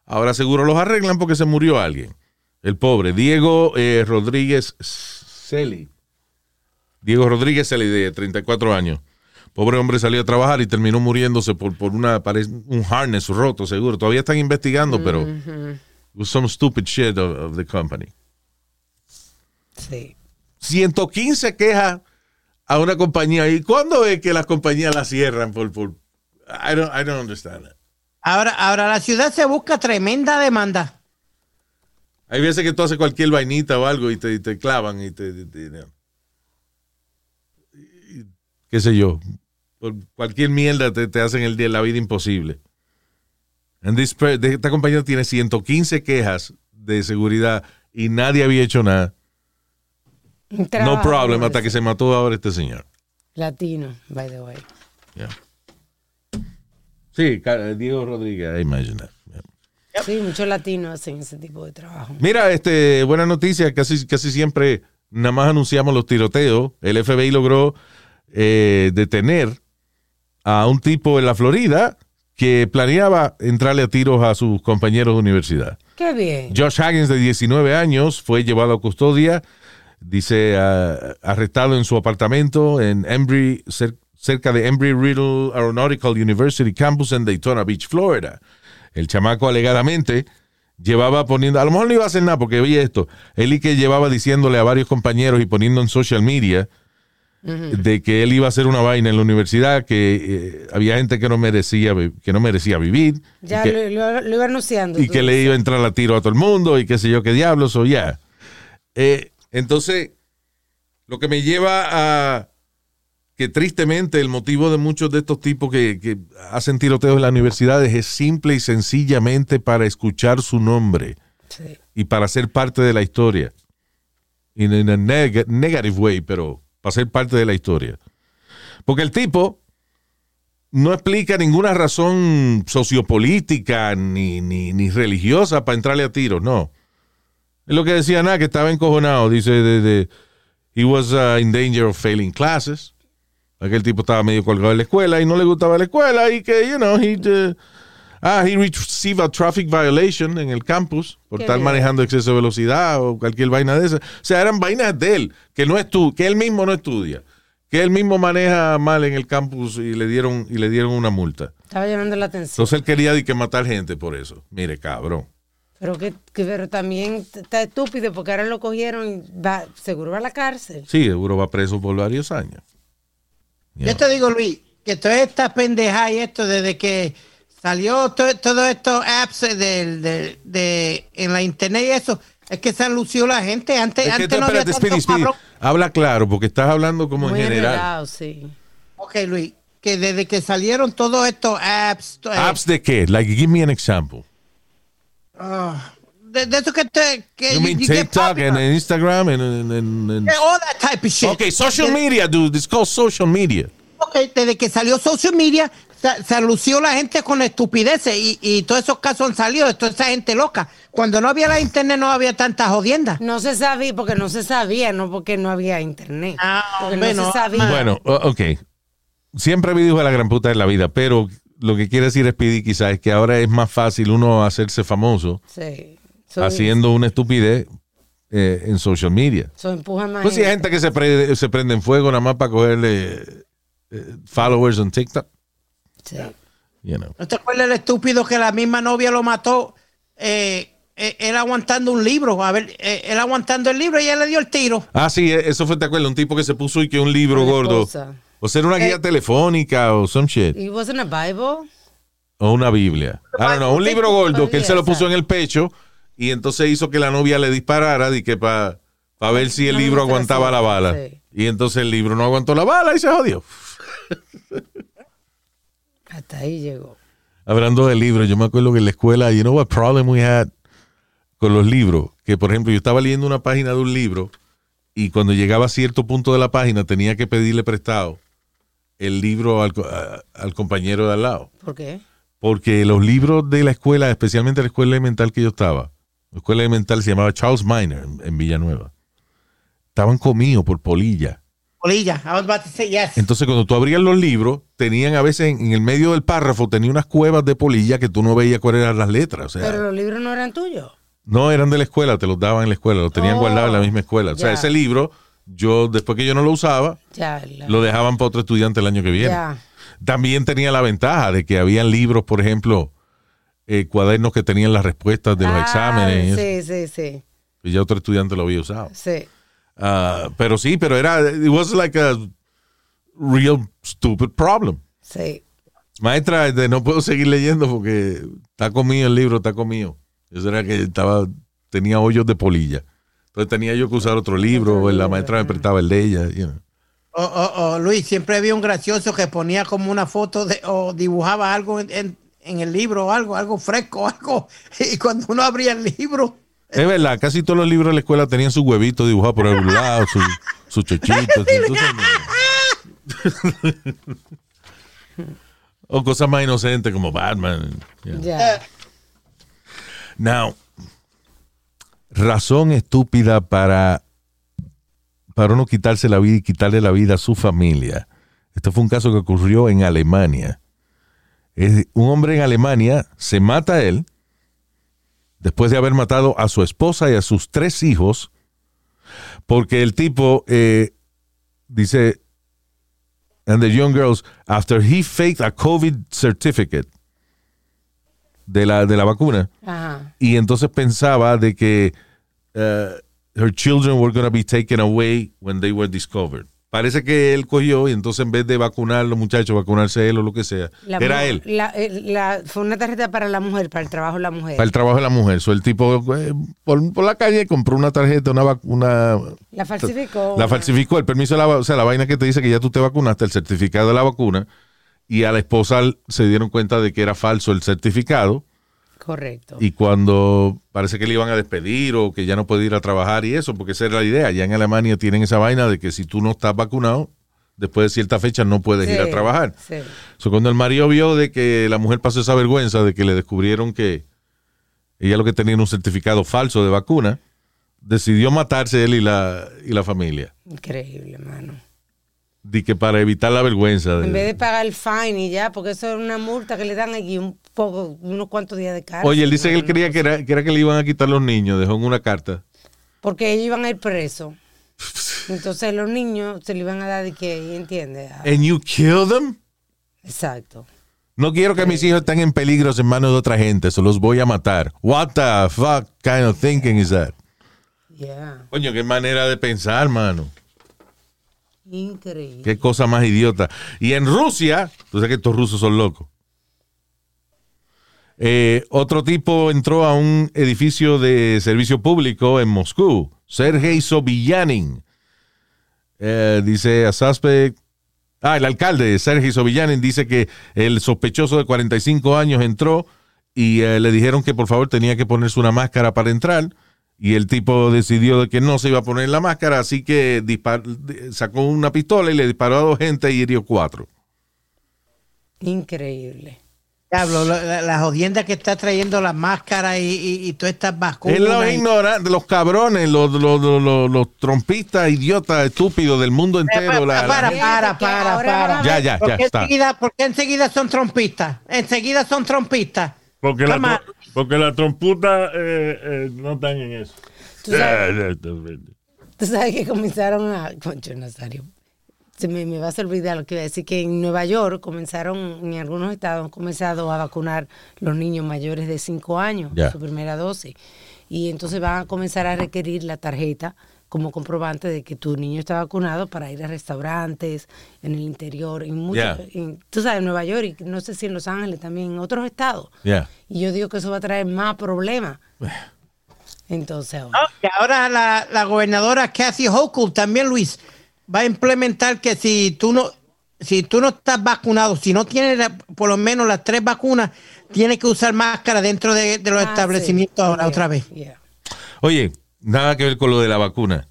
Ahora seguro los arreglan porque se murió alguien. El pobre Diego eh, Rodríguez Celi. Diego Rodríguez Celi, de 34 años. Pobre hombre salió a trabajar y terminó muriéndose por, por una, un harness roto, seguro. Todavía están investigando, pero some stupid shit of, of the company. Sí. 115 quejas a una compañía. ¿Y cuándo es que las compañías la cierran por, por I don't, I don't understand that. Ahora, ahora la ciudad se busca tremenda demanda. Hay veces que tú haces cualquier vainita o algo y te, y te clavan y te, te- te- y- qué sé yo, por cualquier mierda te, te hacen el día la vida imposible. And this esta compañía tiene 115 quejas de seguridad y nadie había hecho nada. No problem, hasta que se mató ahora este señor. Latino, by the way. Yeah. Sí, Diego Rodríguez, I imagine that. Yeah. Sí, muchos latinos hacen ese tipo de trabajo. Mira, este, buena noticia, casi, casi siempre nada más anunciamos los tiroteos. El FBI logró eh, detener a un tipo en la Florida que planeaba entrarle a tiros a sus compañeros de universidad. Qué bien. Josh Haggins, de 19 años, fue llevado a custodia, dice, ah, arrestado en su apartamento en Embry, cer- cerca de Embry Riddle Aeronautical University Campus en Daytona Beach, Florida. El chamaco alegadamente llevaba poniendo, a lo mejor no iba a hacer nada porque oye esto, él y que llevaba diciéndole a varios compañeros y poniendo en social media de que él iba a hacer una vaina en la universidad, que eh, había gente que no merecía, vi- que no merecía vivir. Ya que- lo, lo- lo iba anunciando. y que le iba a entrar a tiro a todo el mundo y qué sé yo qué diablos o ya. Eh, entonces, lo que me lleva a que tristemente el motivo de muchos de estos tipos que, que hacen tiroteos en las universidades es simple y sencillamente para escuchar su nombre Sí. y para ser parte de la historia. In, a neg- negative way, pero para ser parte de la historia. Porque el tipo no explica ninguna razón sociopolítica ni, ni, ni religiosa para entrarle a tiros, no. Es lo que decía nada, que estaba encojonado. Dice, de, de- he was uh, in danger of failing classes. Aquel tipo estaba medio colgado de la escuela y no le gustaba la escuela y que, you know, he, uh, ah, he received a traffic violation en el campus por Qué estar bien. manejando exceso de velocidad o cualquier vaina de esa. O sea, eran vainas de él, que no estu que él mismo no estudia, que él mismo maneja mal en el campus y le dieron, y le dieron una multa. Estaba llamando la atención. Entonces él quería que matar gente por eso. Mire, cabrón. Pero que, que- pero también está estúpido porque ahora lo cogieron y va, seguro va a la cárcel. Sí, seguro va preso por varios años. Yo te digo, Luis, que toda esta pendeja y esto desde que salió to- todos estos apps del- del- de, en la internet y eso, es que se lució la gente. Antes, Es que, antes no había espérate, tanto Speedy, habla claro, porque estás hablando como Muy en general. enredado, sí. Ok, Luis, que desde que salieron todos estos apps, eh, ¿Apps de qué? Like, give me an example. Ah, de, de eso que te... Que You mean you TikTok and Instagram and, and- and- and- Yeah, all that type of shit. Okay, social De- media, dude. It's called social media. Ok, desde que salió social media, se, se lució la gente con estupideces y, y todos esos casos han salido de toda esa gente loca. Cuando no había la internet no había tantas jodiendas. No se sabía, porque no se sabía, no porque no había internet. Ah, porque hombre, no, no. se sabía. Bueno, ok. Siempre habido hijos de la gran puta en la vida, pero lo que quiere decir Speedy quizás es que ahora es más fácil uno hacerse famoso Sí. So- haciendo una estupidez eh, en social media. so empuja más Pues sí, hay gente. que se, pre- se prende en fuego nada más para cogerle eh, followers en TikTok. Sí. You know. ¿No te acuerdas el estúpido que la misma novia lo mató? Eh, eh, él aguantando un libro, a ver, eh, él aguantando el libro y ella le dio el tiro. Ah, sí, eso fue, ¿te acuerdas? Un tipo que se puso y que un libro gordo. O sea, era una guía Eh. telefónica o some shit. It wasn't a Bible. O una Biblia. Don't know, un libro gordo que él se lo puso en el pecho y entonces hizo que la novia le disparara y que para ver si el libro aguantaba la bala. Y entonces el libro no aguantó la bala y se jodió. Hasta ahí llegó. Hablando de libros, yo me acuerdo que en la escuela, you know what problem we had con los libros, que por ejemplo yo estaba leyendo una página de un libro y cuando llegaba a cierto punto de la página tenía que pedirle prestado el libro al, a- al compañero de al lado. ¿Por qué? Porque los libros de la escuela, especialmente la escuela elemental que yo estaba, la escuela elemental se llamaba Charles Minor en, en Villanueva, estaban comidos por polilla. Polilla, I was about to say yes. Entonces, cuando tú abrías los libros, tenían a veces en, en el medio del párrafo, tenía unas cuevas de polilla que tú no veías cuáles eran las letras. O sea, Pero los libros no eran tuyos. no eran de la escuela, te los daban en la escuela, los tenían Oh, guardados en la misma escuela. O sea, ese libro, yo después que yo no lo usaba, Ya. la- lo dejaban para otro estudiante el año que viene. Ya. También tenía la ventaja de que habían libros, por ejemplo, eh, cuadernos que tenían las respuestas de los Ah, exámenes. eso, Sí, sí, sí. y ya otro estudiante lo había usado. Sí. Ah, pero sí, pero era, it was like a real stupid problem. Sí. Maestra, este, no puedo seguir leyendo porque está comido el libro, está comido. Eso era que estaba, tenía hoyos de polilla. Entonces tenía yo que usar otro libro, o la maestra me prestaba el de ella. you know. O, o- o, Luis, siempre había un gracioso que ponía como una foto de, o dibujaba algo en, en- en el libro o algo, algo fresco, algo. Y cuando uno abría el libro, Es verdad, casi todos los libros de la escuela tenían su huevito dibujado por algún lado, su, su chochito. su- tú sabes. o cosas más inocentes como Batman. Yeah. Ya. Now, razón estúpida para, para uno quitarse la vida y quitarle la vida a su familia. Esto fue un caso que ocurrió en Alemania. Un hombre en Alemania se mata a él después de haber matado a su esposa y a sus tres hijos porque el tipo eh, dice, and the young girls, after he faked a COVID certificate de la, de la vacuna, Ajá. y entonces pensaba de que uh, her children were going to be taken away when they were discovered. Parece que él cogió y entonces en vez de vacunar a los muchachos, vacunarse él o lo que sea, La era él. la- la- fue una tarjeta para la mujer, para el trabajo de la mujer. Para el trabajo de la mujer. So, el tipo eh, por, por la calle compró una tarjeta, una, vac- una La falsificó. La falsificó, el permiso de la, o sea, la vaina que te dice que ya tú te vacunaste, el certificado de la vacuna, y a la esposa se dieron cuenta de que era falso el certificado, Correcto. y cuando parece que le iban a despedir o que ya no puede ir a trabajar y eso, porque esa era la idea, ya en Alemania tienen esa vaina de que si tú no estás vacunado, después de cierta fecha no puedes ir a trabajar. sí. So, cuando el marido vio de que la mujer pasó esa vergüenza de que le descubrieron que ella lo que tenía era un certificado falso de vacuna, decidió matarse él y la, y la familia. Increíble, mano. Di que para evitar la vergüenza. de- En vez de pagar el fine y ya, porque eso es una multa que le dan aquí un poco, unos cuantos días de cárcel. Oye, él dice que él creía que era, que era que le iban a quitar los niños, dejó en una carta. Porque ellos iban a ir presos. Entonces los niños se le iban a dar de que, ¿entiendes? And you kill them? Exacto. No quiero que mis hijos estén en peligro en manos de otra gente, se los voy a matar. What the fuck kind of thinking is that? Yeah. Coño, qué manera de pensar, mano. Increíble. Qué cosa más idiota. Y en Rusia, tú sabes que estos rusos son locos. Eh, otro tipo entró a un edificio de servicio público en Moscú, Sergei Sobillanin. Eh, dice a suspect. Ah, el alcalde, Sergei Sobillanin, dice que el sospechoso de 45 años entró y eh, le dijeron que por favor tenía que ponerse una máscara para entrar. Y el tipo decidió de que no se iba a poner la máscara, así que dispar- sacó una pistola y le disparó a dos gente y hirió cuatro. Increíble. Diablo, la, la- jodienda que está trayendo la máscara y, y, y todas estas vacunas. Es los ignorantes, los cabrones, los, los, los, los- los trompistas, idiotas, estúpidos del mundo entero. la- la para, gente- para, para, para. Ya, ya, ¿Por ya, qué está. enseguida, ¿Por qué enseguida son trompistas? Enseguida son trompistas. Porque la, porque la tromputa eh, eh, no están en eso. Tú sabes- Tú sabes que comenzaron a. Concho Nazario. Se me, me vas a olvidar lo que iba a decir, que en Nueva York comenzaron, en algunos estados, han comenzado a vacunar los niños mayores de 5 años, Ya. su primera dosis. Y entonces van a comenzar a requerir la tarjeta como comprobante de que tu niño está vacunado para ir a restaurantes, en el interior, en muchos, en- tú sabes, en Nueva York y no sé si en Los Ángeles también, en otros estados. Ya. Y yo digo que eso va a traer más problemas. Entonces, Oh, y ahora la, la gobernadora Kathy Hochul también, Luis, va a implementar que si tú no, si tú no estás vacunado, si no tienes la- por lo menos las tres vacunas, tienes que usar máscara dentro de, de los Ah, sí. establecimientos ahora Yeah, otra vez. yeah. Oye, nada que ver con lo de la vacuna,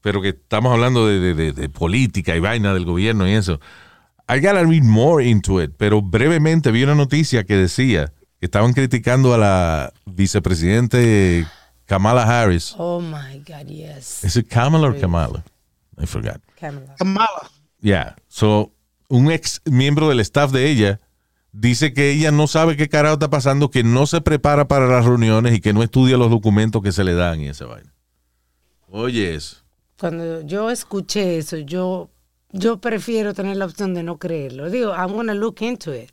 pero que estamos hablando de, de- de- de política y vaina del gobierno y eso. I gotta read more into it, pero brevemente vi una noticia que decía que estaban criticando a la vicepresidente Kamala Harris. Oh my God, yes. ¿Es it Kamala or Kamala? I forgot. Kamala. Kamala. Yeah. So, un ex miembro del staff de ella dice que ella no sabe qué carajo está pasando, que no se prepara para las reuniones y que no estudia los documentos que se le dan y esa vaina. Oye, eso. Cuando yo escuché eso, yo, yo prefiero tener la opción de no creerlo. Digo, I'm gonna look into it.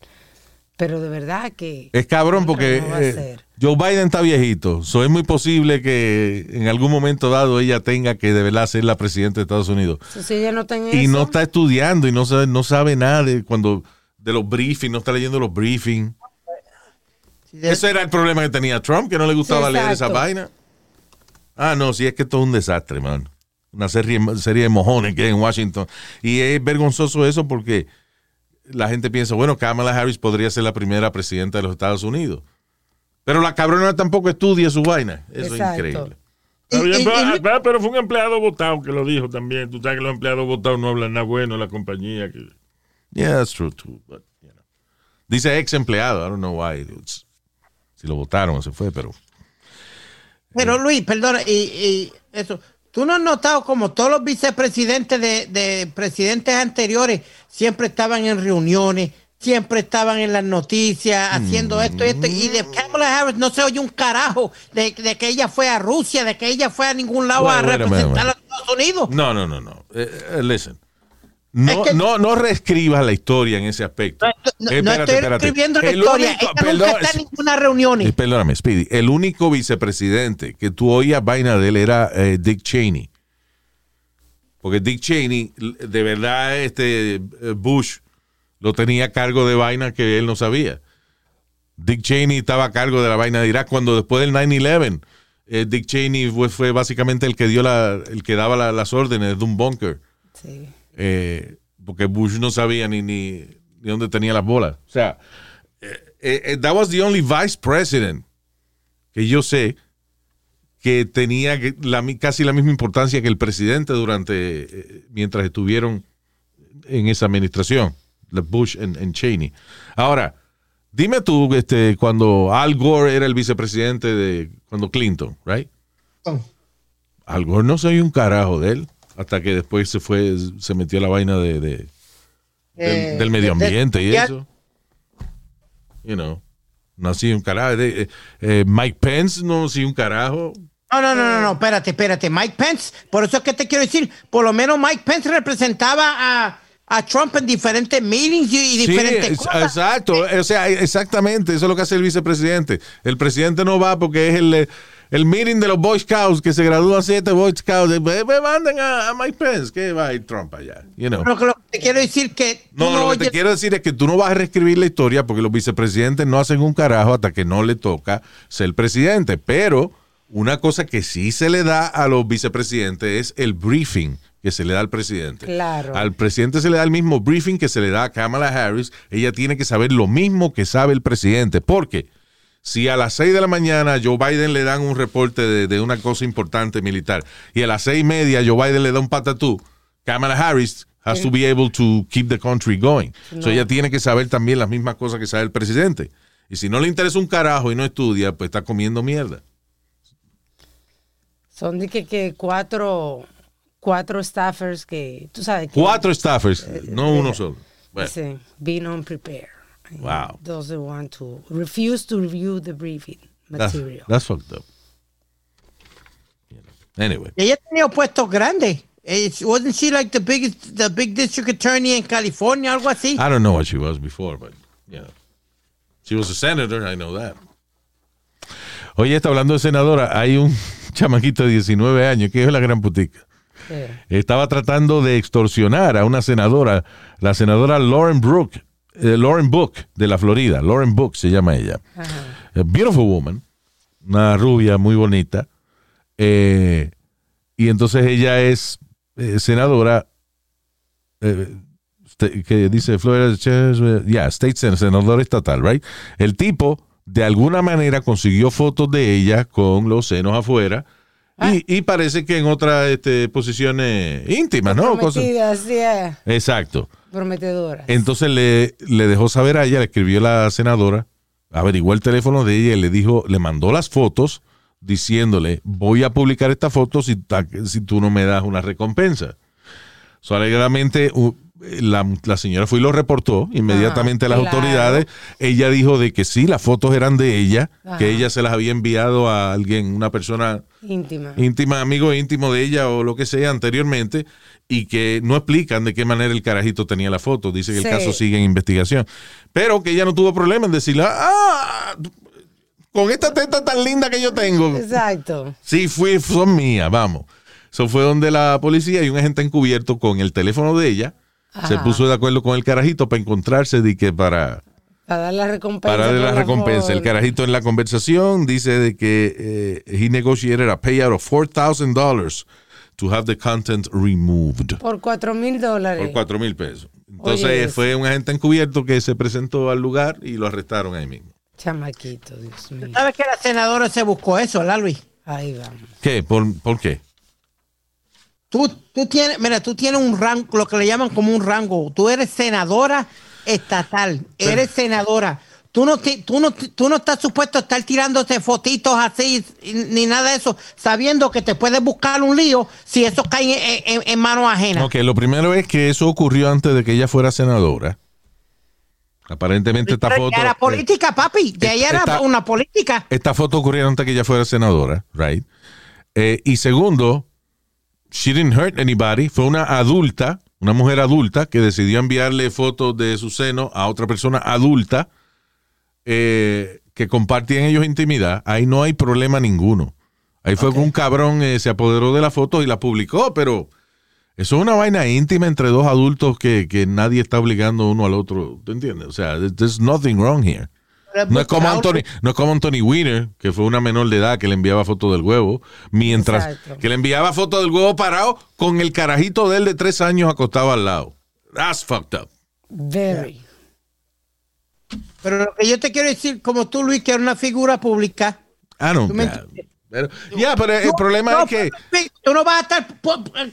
Pero de verdad que... Es cabrón porque ¿Cómo va a eh? Joe Biden está viejito. So, es muy posible que en algún momento dado ella tenga que de verdad ser la presidenta de Estados Unidos. So, si ella no está en Y eso, no está estudiando y no sabe, no sabe nada de cuando de los briefings, no está leyendo los briefings. Ese era el problema que tenía Trump, que no le gustaba Sí, leer esa vaina. Ah, no, sí, es que esto es un desastre, man. Una serie, serie de mojones que hay en Washington. Y es vergonzoso eso porque la gente piensa, bueno, Kamala Harris podría ser la primera presidenta de los Estados Unidos. Pero la cabrona tampoco estudia su vaina. Eso Exacto. es increíble. Y- y- y- ah, pero fue un empleado votado que lo dijo también. Tú sabes que los empleados votados no hablan nada bueno de la compañía. Que... Yeah, that's true too. But, you know. Dice ex empleado. I don't know why. It's- si lo votaron o se fue, pero. Pero Luis, perdona, y, y eso, ¿tú no has notado como todos los vicepresidentes de, de presidentes anteriores siempre estaban en reuniones, siempre estaban en las noticias, haciendo esto y esto, y de Kamala Harris no se oye un carajo de, de que ella fue a Rusia, de que ella fue a ningún lado a Wait, a representar a los Estados Unidos? No, no, no, no. Eh, eh, listen. No, Es que- no, no reescribas la historia en ese aspecto. No, no Eh, estoy espérate. escribiendo la El historia, único- ella nunca está en ninguna reunión. Eh, Perdóname, Speedy. El único vicepresidente que tú oías vaina de él era eh, Dick Cheney. Porque Dick Cheney, de verdad, este Bush lo tenía a cargo de vaina que él no sabía. Dick Cheney estaba a cargo de la vaina de Irak cuando después del 9-11, eh, Dick Cheney fue, fue básicamente el que dio la, el que daba la- las órdenes de un bunker. Sí. Eh, porque Bush no sabía ni, ni, ni dónde tenía las bolas. O sea, eh, eh, that was the only vice president que yo sé que tenía la casi la misma importancia que el presidente durante, mientras estuvieron en esa administración, Bush en Cheney. Ahora, dime tú, este, cuando Al Gore era el vicepresidente de, cuando Clinton, right? Al Gore no soy un carajo de él, hasta que después se fue, se metió la vaina de, de- del, Eh, del medio de- ambiente y eso. You know, no así un carajo. Eh, eh, Mike Pence no así un carajo. No, no, no, no, no, espérate, espérate. Mike Pence, por eso es que te quiero decir, por lo menos Mike Pence representaba a, a Trump en diferentes meetings y, y Sí, diferentes es- cosas. exacto. O sea, exactamente. Eso es lo que hace el vicepresidente. El presidente no va porque es el, el meeting de los Boy Scouts que se gradúan siete Boy Scouts. Eh, Me, me manden a, a Mike Pence. que va a ir Trump allá? You know. Pero que lo que te quiero decir que No, no lo que te quiero decir es que tú no vas a reescribir la historia porque los vicepresidentes no hacen un carajo hasta que no le toca ser presidente. Pero una cosa que sí se le da a los vicepresidentes es el briefing que se le da al presidente. Claro. Al presidente se le da el mismo briefing que se le da a Kamala Harris. Ella tiene que saber lo mismo que sabe el presidente. Porque si a las 6 de la mañana Joe Biden le dan un reporte de, de una cosa importante militar y a las seis y media Joe Biden le da un patatú, Kamala Harris has to be able to keep the country going. So ella tiene que saber también las mismas cosas que sabe el presidente. Y si no le interesa un carajo y no estudia, pues está comiendo mierda. Son de que, que cuatro, cuatro staffers que, tú sabes. Que Cuatro staffers, no uno solo. Bueno, Dicen, being unprepared. Wow. Doesn't want to, refuse to review the briefing material. that's fucked up. You know. Anyway. Ella tenía puestos grandes. Wasn't she like the biggest, the big district attorney en California, algo así? I don't know what she was before, but you know. She was a senator, I know that. Oye, está hablando de senadora. Hay un chamaquito de 19 años que es la gran putica. Estaba tratando de extorsionar a una senadora, la senadora Lauren Brook, eh, Lauren Book de la Florida. Lauren Book se llama ella. A beautiful woman, una rubia muy bonita. Eh, y entonces ella es eh, senadora eh, sta- que dice Florida, ya, state sen- senador estatal, right? El tipo de alguna manera consiguió fotos de ella con los senos afuera y, y parece que en otras este, posiciones íntimas, ¿no? Cosas- eh, Exacto. Prometedora. Entonces le, le dejó saber a ella, le escribió la senadora, averiguó el teléfono de ella y le dijo, le mandó las fotos diciéndole, voy a publicar esta foto si, si tú no me das una recompensa. So, la, la señora fue y lo reportó inmediatamente a las claro. autoridades. Ella dijo de que sí, las fotos eran de ella, que ella se las había enviado a alguien, una persona Íntima. íntima, amigo íntimo de ella o lo que sea anteriormente y que no explican de qué manera el carajito tenía la foto. Dice que Sí. el caso sigue en investigación. Pero que ella no tuvo problema en decirle, ah, con esta teta tan linda que yo tengo. Exacto. Sí, fui, son mías, vamos. Eso fue donde la policía y un agente encubierto con el teléfono de ella se puso de acuerdo con el carajito para encontrarse de que para Para dar la recompensa. para darle la recompensa. El carajito en la conversación dice de que eh, he negotiated a payout of $4,000 to have the content removed. Por cuatro mil dólares. Por cuatro mil pesos. Entonces Oye, fue un agente encubierto que se presentó al lugar y lo arrestaron ahí mismo. Chamaquito, Dios mío. ¿Sabes que la senadora se buscó eso, ¿verdad, Luis? Ahí vamos. ¿Qué? ¿Por, por qué? Tú, tú tienes, mira, tú tienes un rango, lo que le llaman como un rango. Tú eres senadora estatal, eres senadora. Tú no, tú, no, tú no estás supuesto a estar tirándote fotitos así ni nada de eso, sabiendo que te puedes buscar un lío si eso cae en, en- en manos ajenas. Ok, lo primero es que eso ocurrió antes de que ella fuera senadora. Aparentemente esta Pero foto... era política, papi. Ya ella era Esta- una política. esta foto ocurrió antes que ella fuera senadora, right? Eh, y segundo, she didn't hurt anybody. Fue una adulta, una mujer adulta que decidió enviarle fotos de su seno a otra persona adulta eh, que compartían ellos intimidad. Ahí no hay problema ninguno. Ahí fue que un cabrón eh, se apoderó de la foto y la publicó, pero eso es una vaina íntima entre dos adultos que, que nadie está obligando uno al otro. ¿Tú entiendes? O sea, there's nothing wrong here. No es como Anthony, no es como Anthony Weiner, que fue una menor de edad que le enviaba fotos del huevo, mientras Exacto. que le enviaba fotos del huevo parado con el carajito de él de tres años acostado al lado. That's fucked up. Very. Pero lo que yo te quiero decir, como tú, Luis, que eres una figura pública. I don't Tú me. Pero, ya, pero el problema No, es que Tú no vas a estar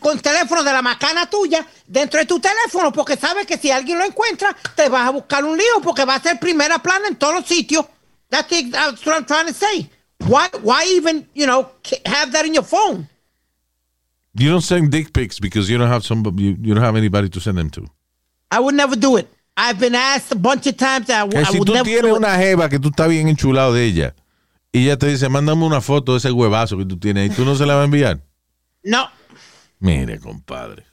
con teléfono de la macana tuya dentro de tu teléfono porque sabes que si alguien lo encuentra, te vas a buscar un lío porque va a ser primera plana en todos los sitios. That's, the- that's what I'm trying to say. Why, why even, you know, have that in your phone? you don't send dick pics because you don't have somebody, you, you don't have anybody to send them to. I would never do it. I've been asked a bunch of times. I, Que I si would tú never tienes do it. una jeva que tú estás bien enchulado de ella y ella te dice, mándame una foto de ese huevazo que tú tienes y tú no se la vas a enviar. No. Mire, compadre.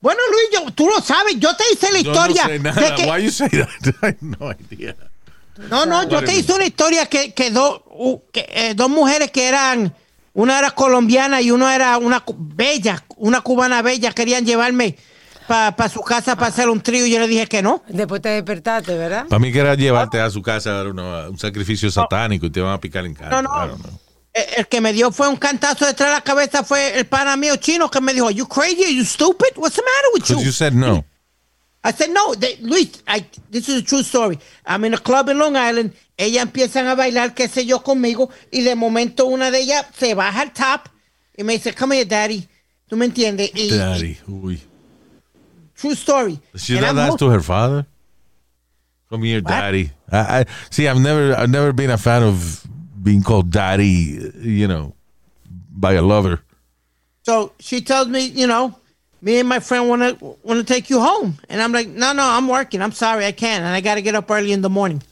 Bueno, Luis, yo- tú lo sabes. Yo te hice la Yo historia. no sé de nada. que- Why you say that? I have no idea. No, no, yo te hice una historia que, que, do- que, eh, dos mujeres que eran, una era colombiana y una era una bella, una cubana bella, querían llevarme para su casa para hacer un trío y yo le dije que no. Después te despertaste, ¿verdad? Para mí que era llevarte a su casa a dar una- un sacrificio satánico y te van a picar en cara. No, no. El que me dio fue un cantazo detrás de la cabeza, fue el pana mío chino que me dijo, you crazy, Are you stupid, what's the matter with Because you? you said no. I said, no, they- Luis, I, this is a true story. I'm in a club in Long Island. Ellas empiezan a bailar, qué sé yo, conmigo. Y de momento una de ellas se baja al top y me dice, come here, daddy. ¿Tú me entiendes? Y, Daddy. Uy. True story. She And done I'm that hooked. to her father? Come here, daddy. I, I, see, I've never, I've never been a fan of being called daddy, you know, by a lover. So she tells me, you know, me and my friend want to want to take you home. And I'm like, no, no, I'm working. I'm sorry, I can't. And I got to get up early in the morning.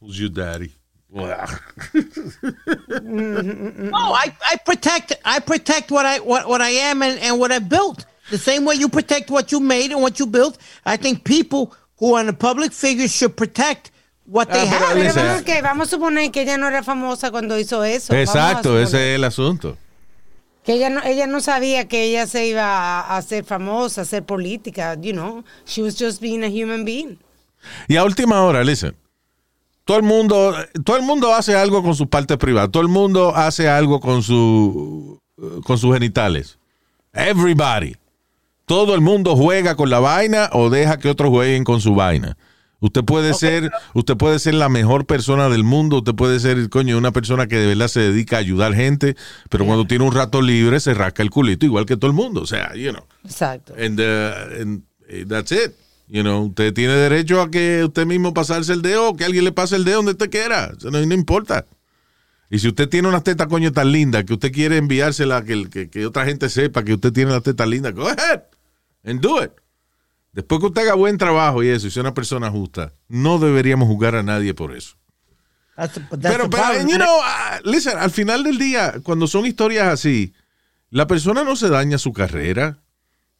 Who's your daddy? No, oh, I, I protect I protect what I what, what I am and, and what I built. The same way you protect what you made and what you built. I think people who are in the public figures should protect what they Ah, have. Pero vamos, que vamos a suponer que ella no era famosa cuando hizo eso. Exacto, ese es el asunto. Que ella no, ella no sabía que ella se iba a, a hacer famosa, a hacer política, you know. She was just being a human being. Y a última hora, listen. Todo el mundo, todo el mundo hace algo con sus partes privadas. Todo el mundo hace algo con su, con sus genitales. Everybody. Todo el mundo juega con la vaina o deja que otros jueguen con su vaina. Usted puede ser, usted puede ser la mejor persona del mundo, usted puede ser, coño, una persona que de verdad se dedica a ayudar gente, pero cuando tiene un rato libre se rasca el culito igual que todo el mundo. O sea, you know. Exacto. And, uh, and, eh, that's it. You know, usted tiene derecho a que usted mismo pasarse el dedo que alguien le pase el dedo donde usted quiera. No, no importa. Y si usted tiene unas tetas, coño, tan lindas que usted quiere enviársela, que, que, que otra gente sepa que usted tiene las tetas lindas, go ahead and do it. Después que usted haga buen trabajo y eso, y sea una persona justa, no deberíamos jugar a nadie por eso. That's the- but that's Pero, pero, you know, listen, al final del día, cuando son historias así, la persona no se daña su carrera.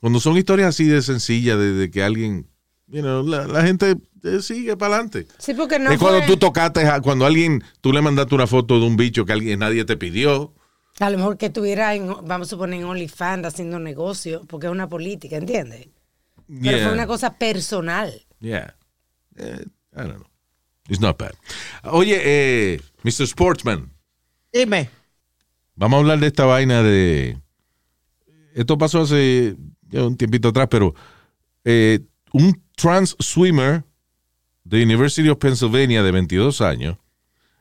Cuando son historias así de sencillas, de, de que alguien, you know, la, la gente eh, sigue para adelante. Sí, porque no es cuando fue- tú tocaste, a- cuando alguien, tú le mandaste una foto de un bicho que alguien, nadie te pidió. A lo mejor que estuviera, en, vamos a suponer, en OnlyFans haciendo negocio, porque es una política, ¿entiendes? Pero Yeah. fue una cosa personal. Yeah. Eh, I don't know. It's not bad. Oye, eh, Mr. Sportsman. Dime. Vamos a hablar de esta vaina de. Esto pasó hace ya un tiempito atrás, pero eh, un trans swimmer de University of Pennsylvania de 22 años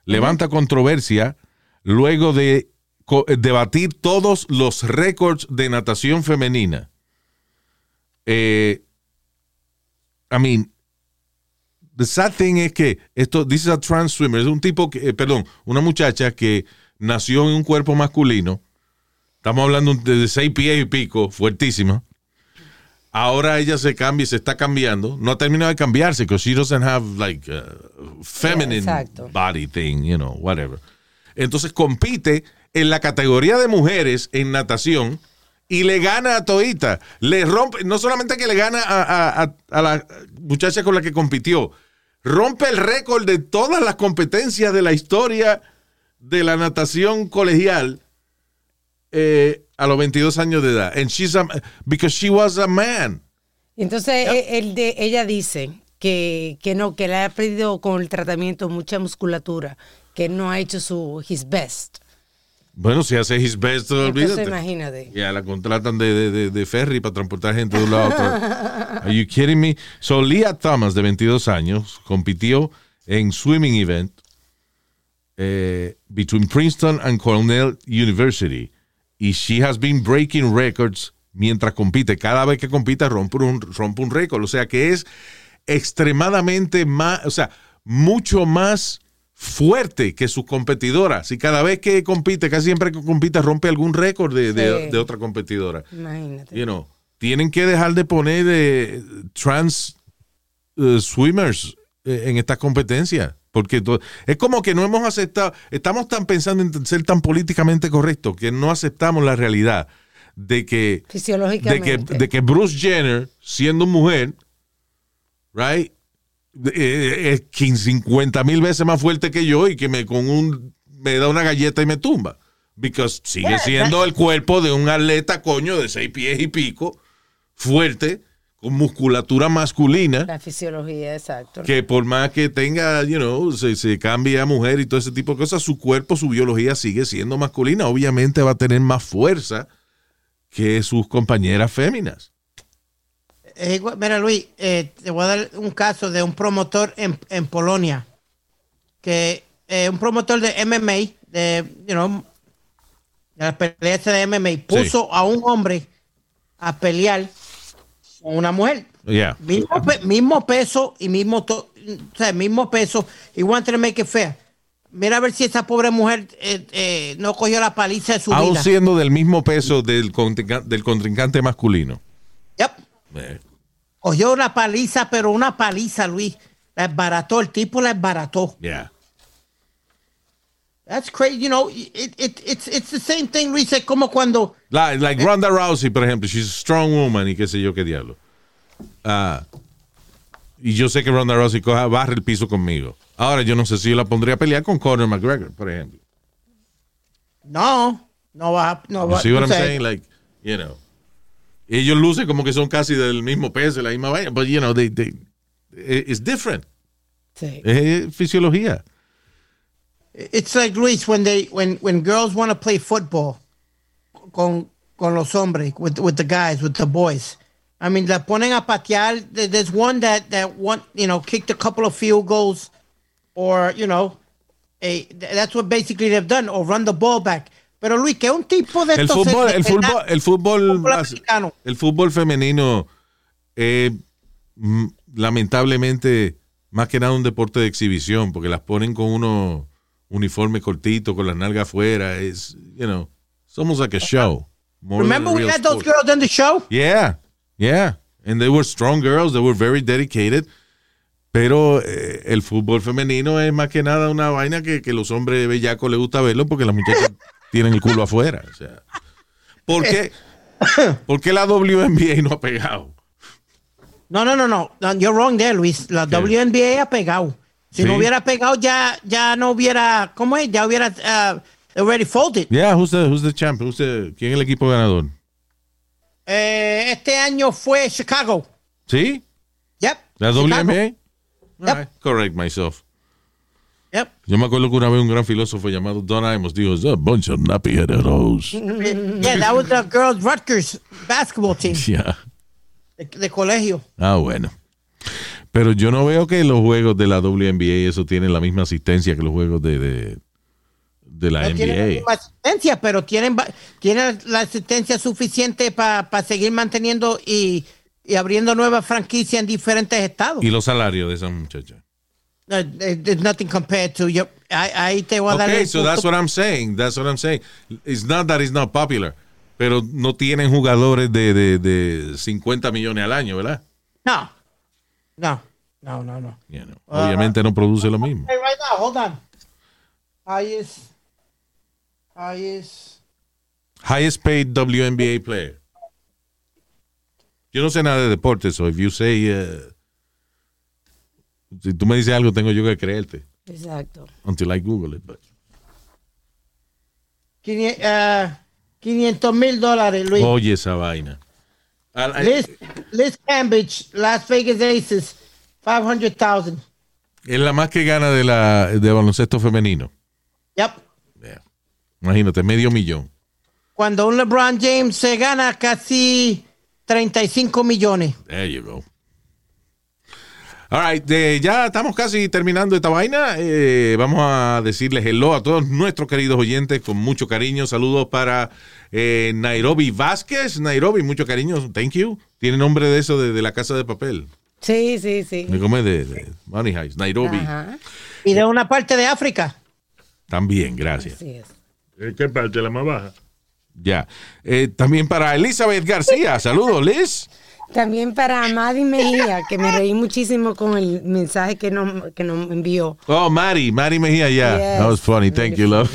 levanta controversia luego de debatir todos los récords de natación femenina. Eh, I mean, the sad thing es que esto, this is a trans swimmer, es un tipo que, eh, perdón, una muchacha que nació en un cuerpo masculino. Estamos hablando de seis pies y pico, fuertísima. Ahora ella se cambia y se está cambiando. No ha terminado de cambiarse because she doesn't have like a feminine body thing, you know, whatever. Entonces compite en la categoría de mujeres en natación y le gana a Toita. Le rompe, no solamente que le gana a, a- a- a la muchacha con la que compitió, rompe el récord de todas las competencias de la historia de la natación colegial eh, a los 22 años de edad. And she's a, because she was a man. Entonces, e- el de, ella dice que, que no, que le ha perdido con el tratamiento mucha musculatura, que no ha hecho su his best. Bueno, si hace his best, Entonces, olvídate. imagínate. Ya la contratan de, de, de- ferry para transportar gente de un lado a otro. Are you kidding me? So, Leah Thomas, de 22 años, compitió en swimming event eh, between Princeton and Cornell University. Y she has been breaking records mientras compite. Cada vez que compite rompe un, rompe un récord. O sea que es extremadamente más, o sea, mucho más fuerte que sus competidoras. Y cada vez que compite, casi siempre que compite, rompe algún récord de, de- Sí. de otra competidora. Imagínate. You know, tienen que dejar de poner eh, trans eh, swimmers eh, en estas competencias. Porque es como que no hemos aceptado, estamos tan pensando en ser tan políticamente correctos que no aceptamos la realidad de que, de que, de que Bruce Jenner, siendo mujer, right, eh, es 15, 50 mil veces más fuerte que yo y que me con un me da una galleta y me tumba. Because sigue siendo el cuerpo de un atleta, coño, de seis pies y pico, fuerte, con musculatura masculina, La fisiología, exacto. que por más que tenga, you know, se, se cambie a mujer y todo ese tipo de cosas, su cuerpo, su biología sigue siendo masculina. Obviamente va a tener más fuerza que sus compañeras féminas. Igual- mira, Luis, eh, te voy a dar un caso de un promotor en, en Polonia. Que eh, un promotor de MMA, de, you know, de las peleas de MMA, puso a un hombre a pelear con una mujer. Yeah. Mismo, pe- mismo peso y mismo, to- o sea, mismo peso. Y wanted to make it fair. Mira a ver si esa pobre mujer eh, eh, no cogió la paliza de su Aún vida. siendo del mismo peso del, contrinca- del contrincante masculino. Yep. Eh, Cogió una paliza, pero una paliza, Luis. La esbarató, el tipo la esbarató. yeah. That's crazy, you know. It, it, it's, it's the same thing, Luis. Es como cuando. Like, like Ronda Rousey, por ejemplo, she's a strong woman y qué sé yo qué diablo. Ah, y yo sé que Ronda Rousey coja, barre el piso conmigo. Ahora, yo no sé si yo la pondría a pelear con Conor McGregor, por ejemplo. No, no va. No You va see what I'm saying? Like, you know. Ellos lucen como que son casi del mismo peso, la misma vaina, but you know, they, they, it's different. Sí. Es fisiología. It's like Luis when they when when girls want to play football con con los hombres with with the guys with the boys. I mean, la ponen a patear. There- There's one that that one you know kicked a couple of field goals, or you know, a, that's what basically they've done, or run the ball back. Pero Luis, que un tipo de El fútbol, el fútbol, el fútbol, americano. el fútbol femenino, eh, mm, lamentablemente, más que nada un deporte de exhibición, porque las ponen con unos uniformes cortitos, con las nalgas afuera. Es, you know, almost like a show. Remember we had those girls in the show? Yeah, yeah. And they were strong girls, they were very dedicated. Pero eh, el fútbol femenino es más que nada una vaina que, que los hombres bellacos les gusta verlo porque las muchachas tienen el culo afuera. O sea, ¿por qué, ¿por qué la WNBA no ha pegado? No, no, no, no. You're wrong there, Luis. La WNBA ha pegado. Si Sí. no hubiera pegado, ya, ya no hubiera. ¿Cómo es? Ya hubiera uh, already folded. Yeah, who's the, who's the champ? Who's the- ¿Quién es el equipo ganador? Eh, este año fue Chicago. ¿Sí? Yep. ¿La. WNBA? Alright, Correct myself. Yep. Yo me acuerdo que una vez un gran filósofo llamado Don Imus dijo, "It's a bunch of nappy-headed hoes." Yeah, that was the girls Rutgers basketball team Yeah. de, de colegio. Ah, bueno. Pero yo no veo que los juegos de la WNBA eso tienen la misma asistencia que los juegos de, de, de la No tienen la NBA. misma asistencia, pero tienen, tienen la asistencia suficiente para seguir manteniendo y, y abriendo nuevas franquicias en diferentes estados. Y los salarios de esas muchachas. No, eh, there's nothing compared to yo, ahí, ahí te voy a Okay, so that's what I'm saying. That's what I'm saying. It's not that it's not popular. Pero no tienen jugadores de, de, de 50 millones al año, ¿verdad? No, no, no, no, no. You know, Obviamente no produce lo mismo. Hey, right now, hold on. Highest, highest. Highest paid WNBA player. Yo no sé nada de deportes, so if you say, uh, si tú me dices algo, tengo yo que creerte. Exacto. Until I Google it. But. 500 mil dólares, Luis. Oye esa vaina. Liz, Liz Cambridge, Las Vegas Aces, 500,000. Es la más que gana de la de baloncesto femenino. Yep. Imagínate, medio millón. Cuando un LeBron James se gana casi 35 millones. There you go. All right, eh, ya estamos casi terminando esta vaina. Eh, vamos a decirles hello a todos nuestros queridos oyentes con mucho cariño. Saludos para eh, Nairobi Vázquez. Nairobi, mucho cariño. Thank you. Tiene nombre de eso de, de la casa de papel. Sí, sí, sí. De cómo es de, de Money Heist. Nairobi. Ajá. Y de una parte de África. También, gracias. Así es. ¿En qué parte? ¿La más baja? Ya. Eh, también para Elizabeth García. Saludos, Liz. También para Madi Mejía, que me reí muchísimo con el mensaje que nos, que nos envió. Oh, Mari. Mari Mejía, yeah. Yes. That was funny. Thank you, love.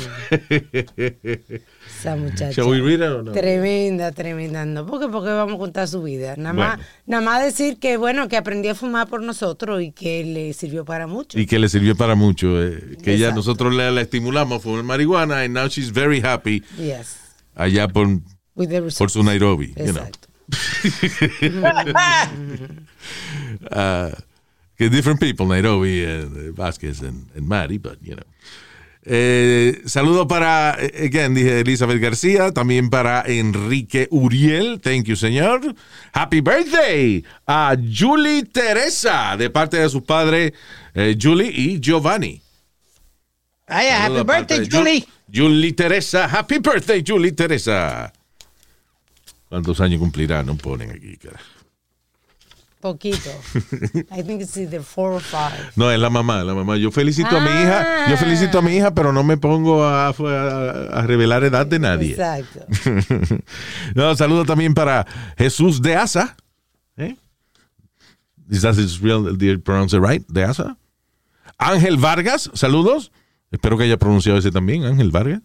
Esa muchacha. Shall we read it or no? Tremenda, tremenda. No, porque, porque vamos a contar su vida. Nada más, Bueno. nada más decir que, bueno, que aprendió a fumar por nosotros y que le sirvió para mucho. y que le sirvió para mucho. eh, que ella, Exacto. nosotros la, la estimulamos a fumar marihuana and now she's very happy Yes. allá por, With the por su Nairobi. You know. Uh, different people, Nairobi, and Vázquez and, and Mari, but you know. Eh, saludo para, eh, again, dije Elizabeth García, también para Enrique Uriel, thank you, señor. Happy birthday a Julie Teresa, de parte de sus padres eh, Julie y Giovanni. Ay, happy birthday, Ju- Julie. Julie Teresa, happy birthday, Julie Teresa. ¿Cuántos años cumplirá? No ponen aquí, cara. Poquito. I think it's either four or five. No, es la mamá, la mamá. Yo felicito a mi hija, yo felicito a mi hija, pero no me pongo a, a- a revelar edad de nadie. Exacto. no, saludo también para Jesús de Asa. ¿Eh? Is that his real, did pronounce it right? De Asa. Ángel Vargas, saludos. Espero que haya pronunciado ese también, Ángel Vargas.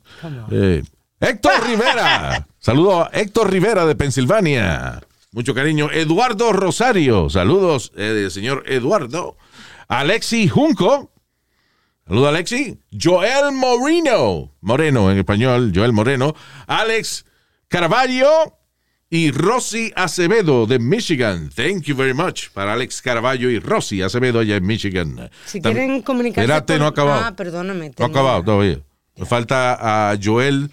Eh, Héctor Rivera. Saludo a Héctor Rivera de Pensilvania. Mucho cariño. Eduardo Rosario. Saludos, eh, señor Eduardo. Alexi Junco. Saludos, Alexi. Joel Moreno. Moreno en español. Joel Moreno. Alex Carvalho. Y Rosy Acevedo de Michigan. Thank you very much para Alex Carvalho y Rosy Acevedo allá en Michigan. Si quieren comunicarse. Espérate, con- no ha acabado. Ah, perdóname. No ha acabado todavía. Me falta a Joel,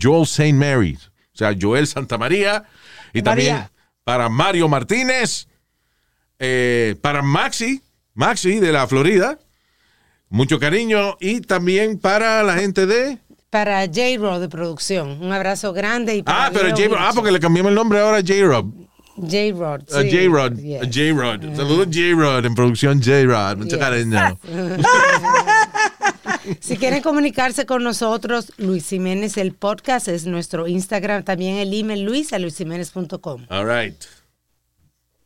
Joel St. Mary. O sea, Joel Santa María. Y también para Mario Martínez. eh, para Maxi. Maxi de la Florida. Mucho cariño. Y también para la gente de. Para J-Rob de producción. Un abrazo grande. Y para Ah, pero J-Rod. Ah, porque le cambiamos el nombre ahora a J-Rod. J-Rod. Sí. J-Rod. Yes. A J-Rod. Saludos J-Rod en producción J-Rod. Mucho Yes. cariño. Si quieren comunicarse con nosotros, Luis Jiménez, el podcast es nuestro Instagram, también el email luis a luisiménez.com. All right.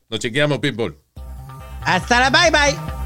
Nos chequeamos, people. Hasta la bye bye.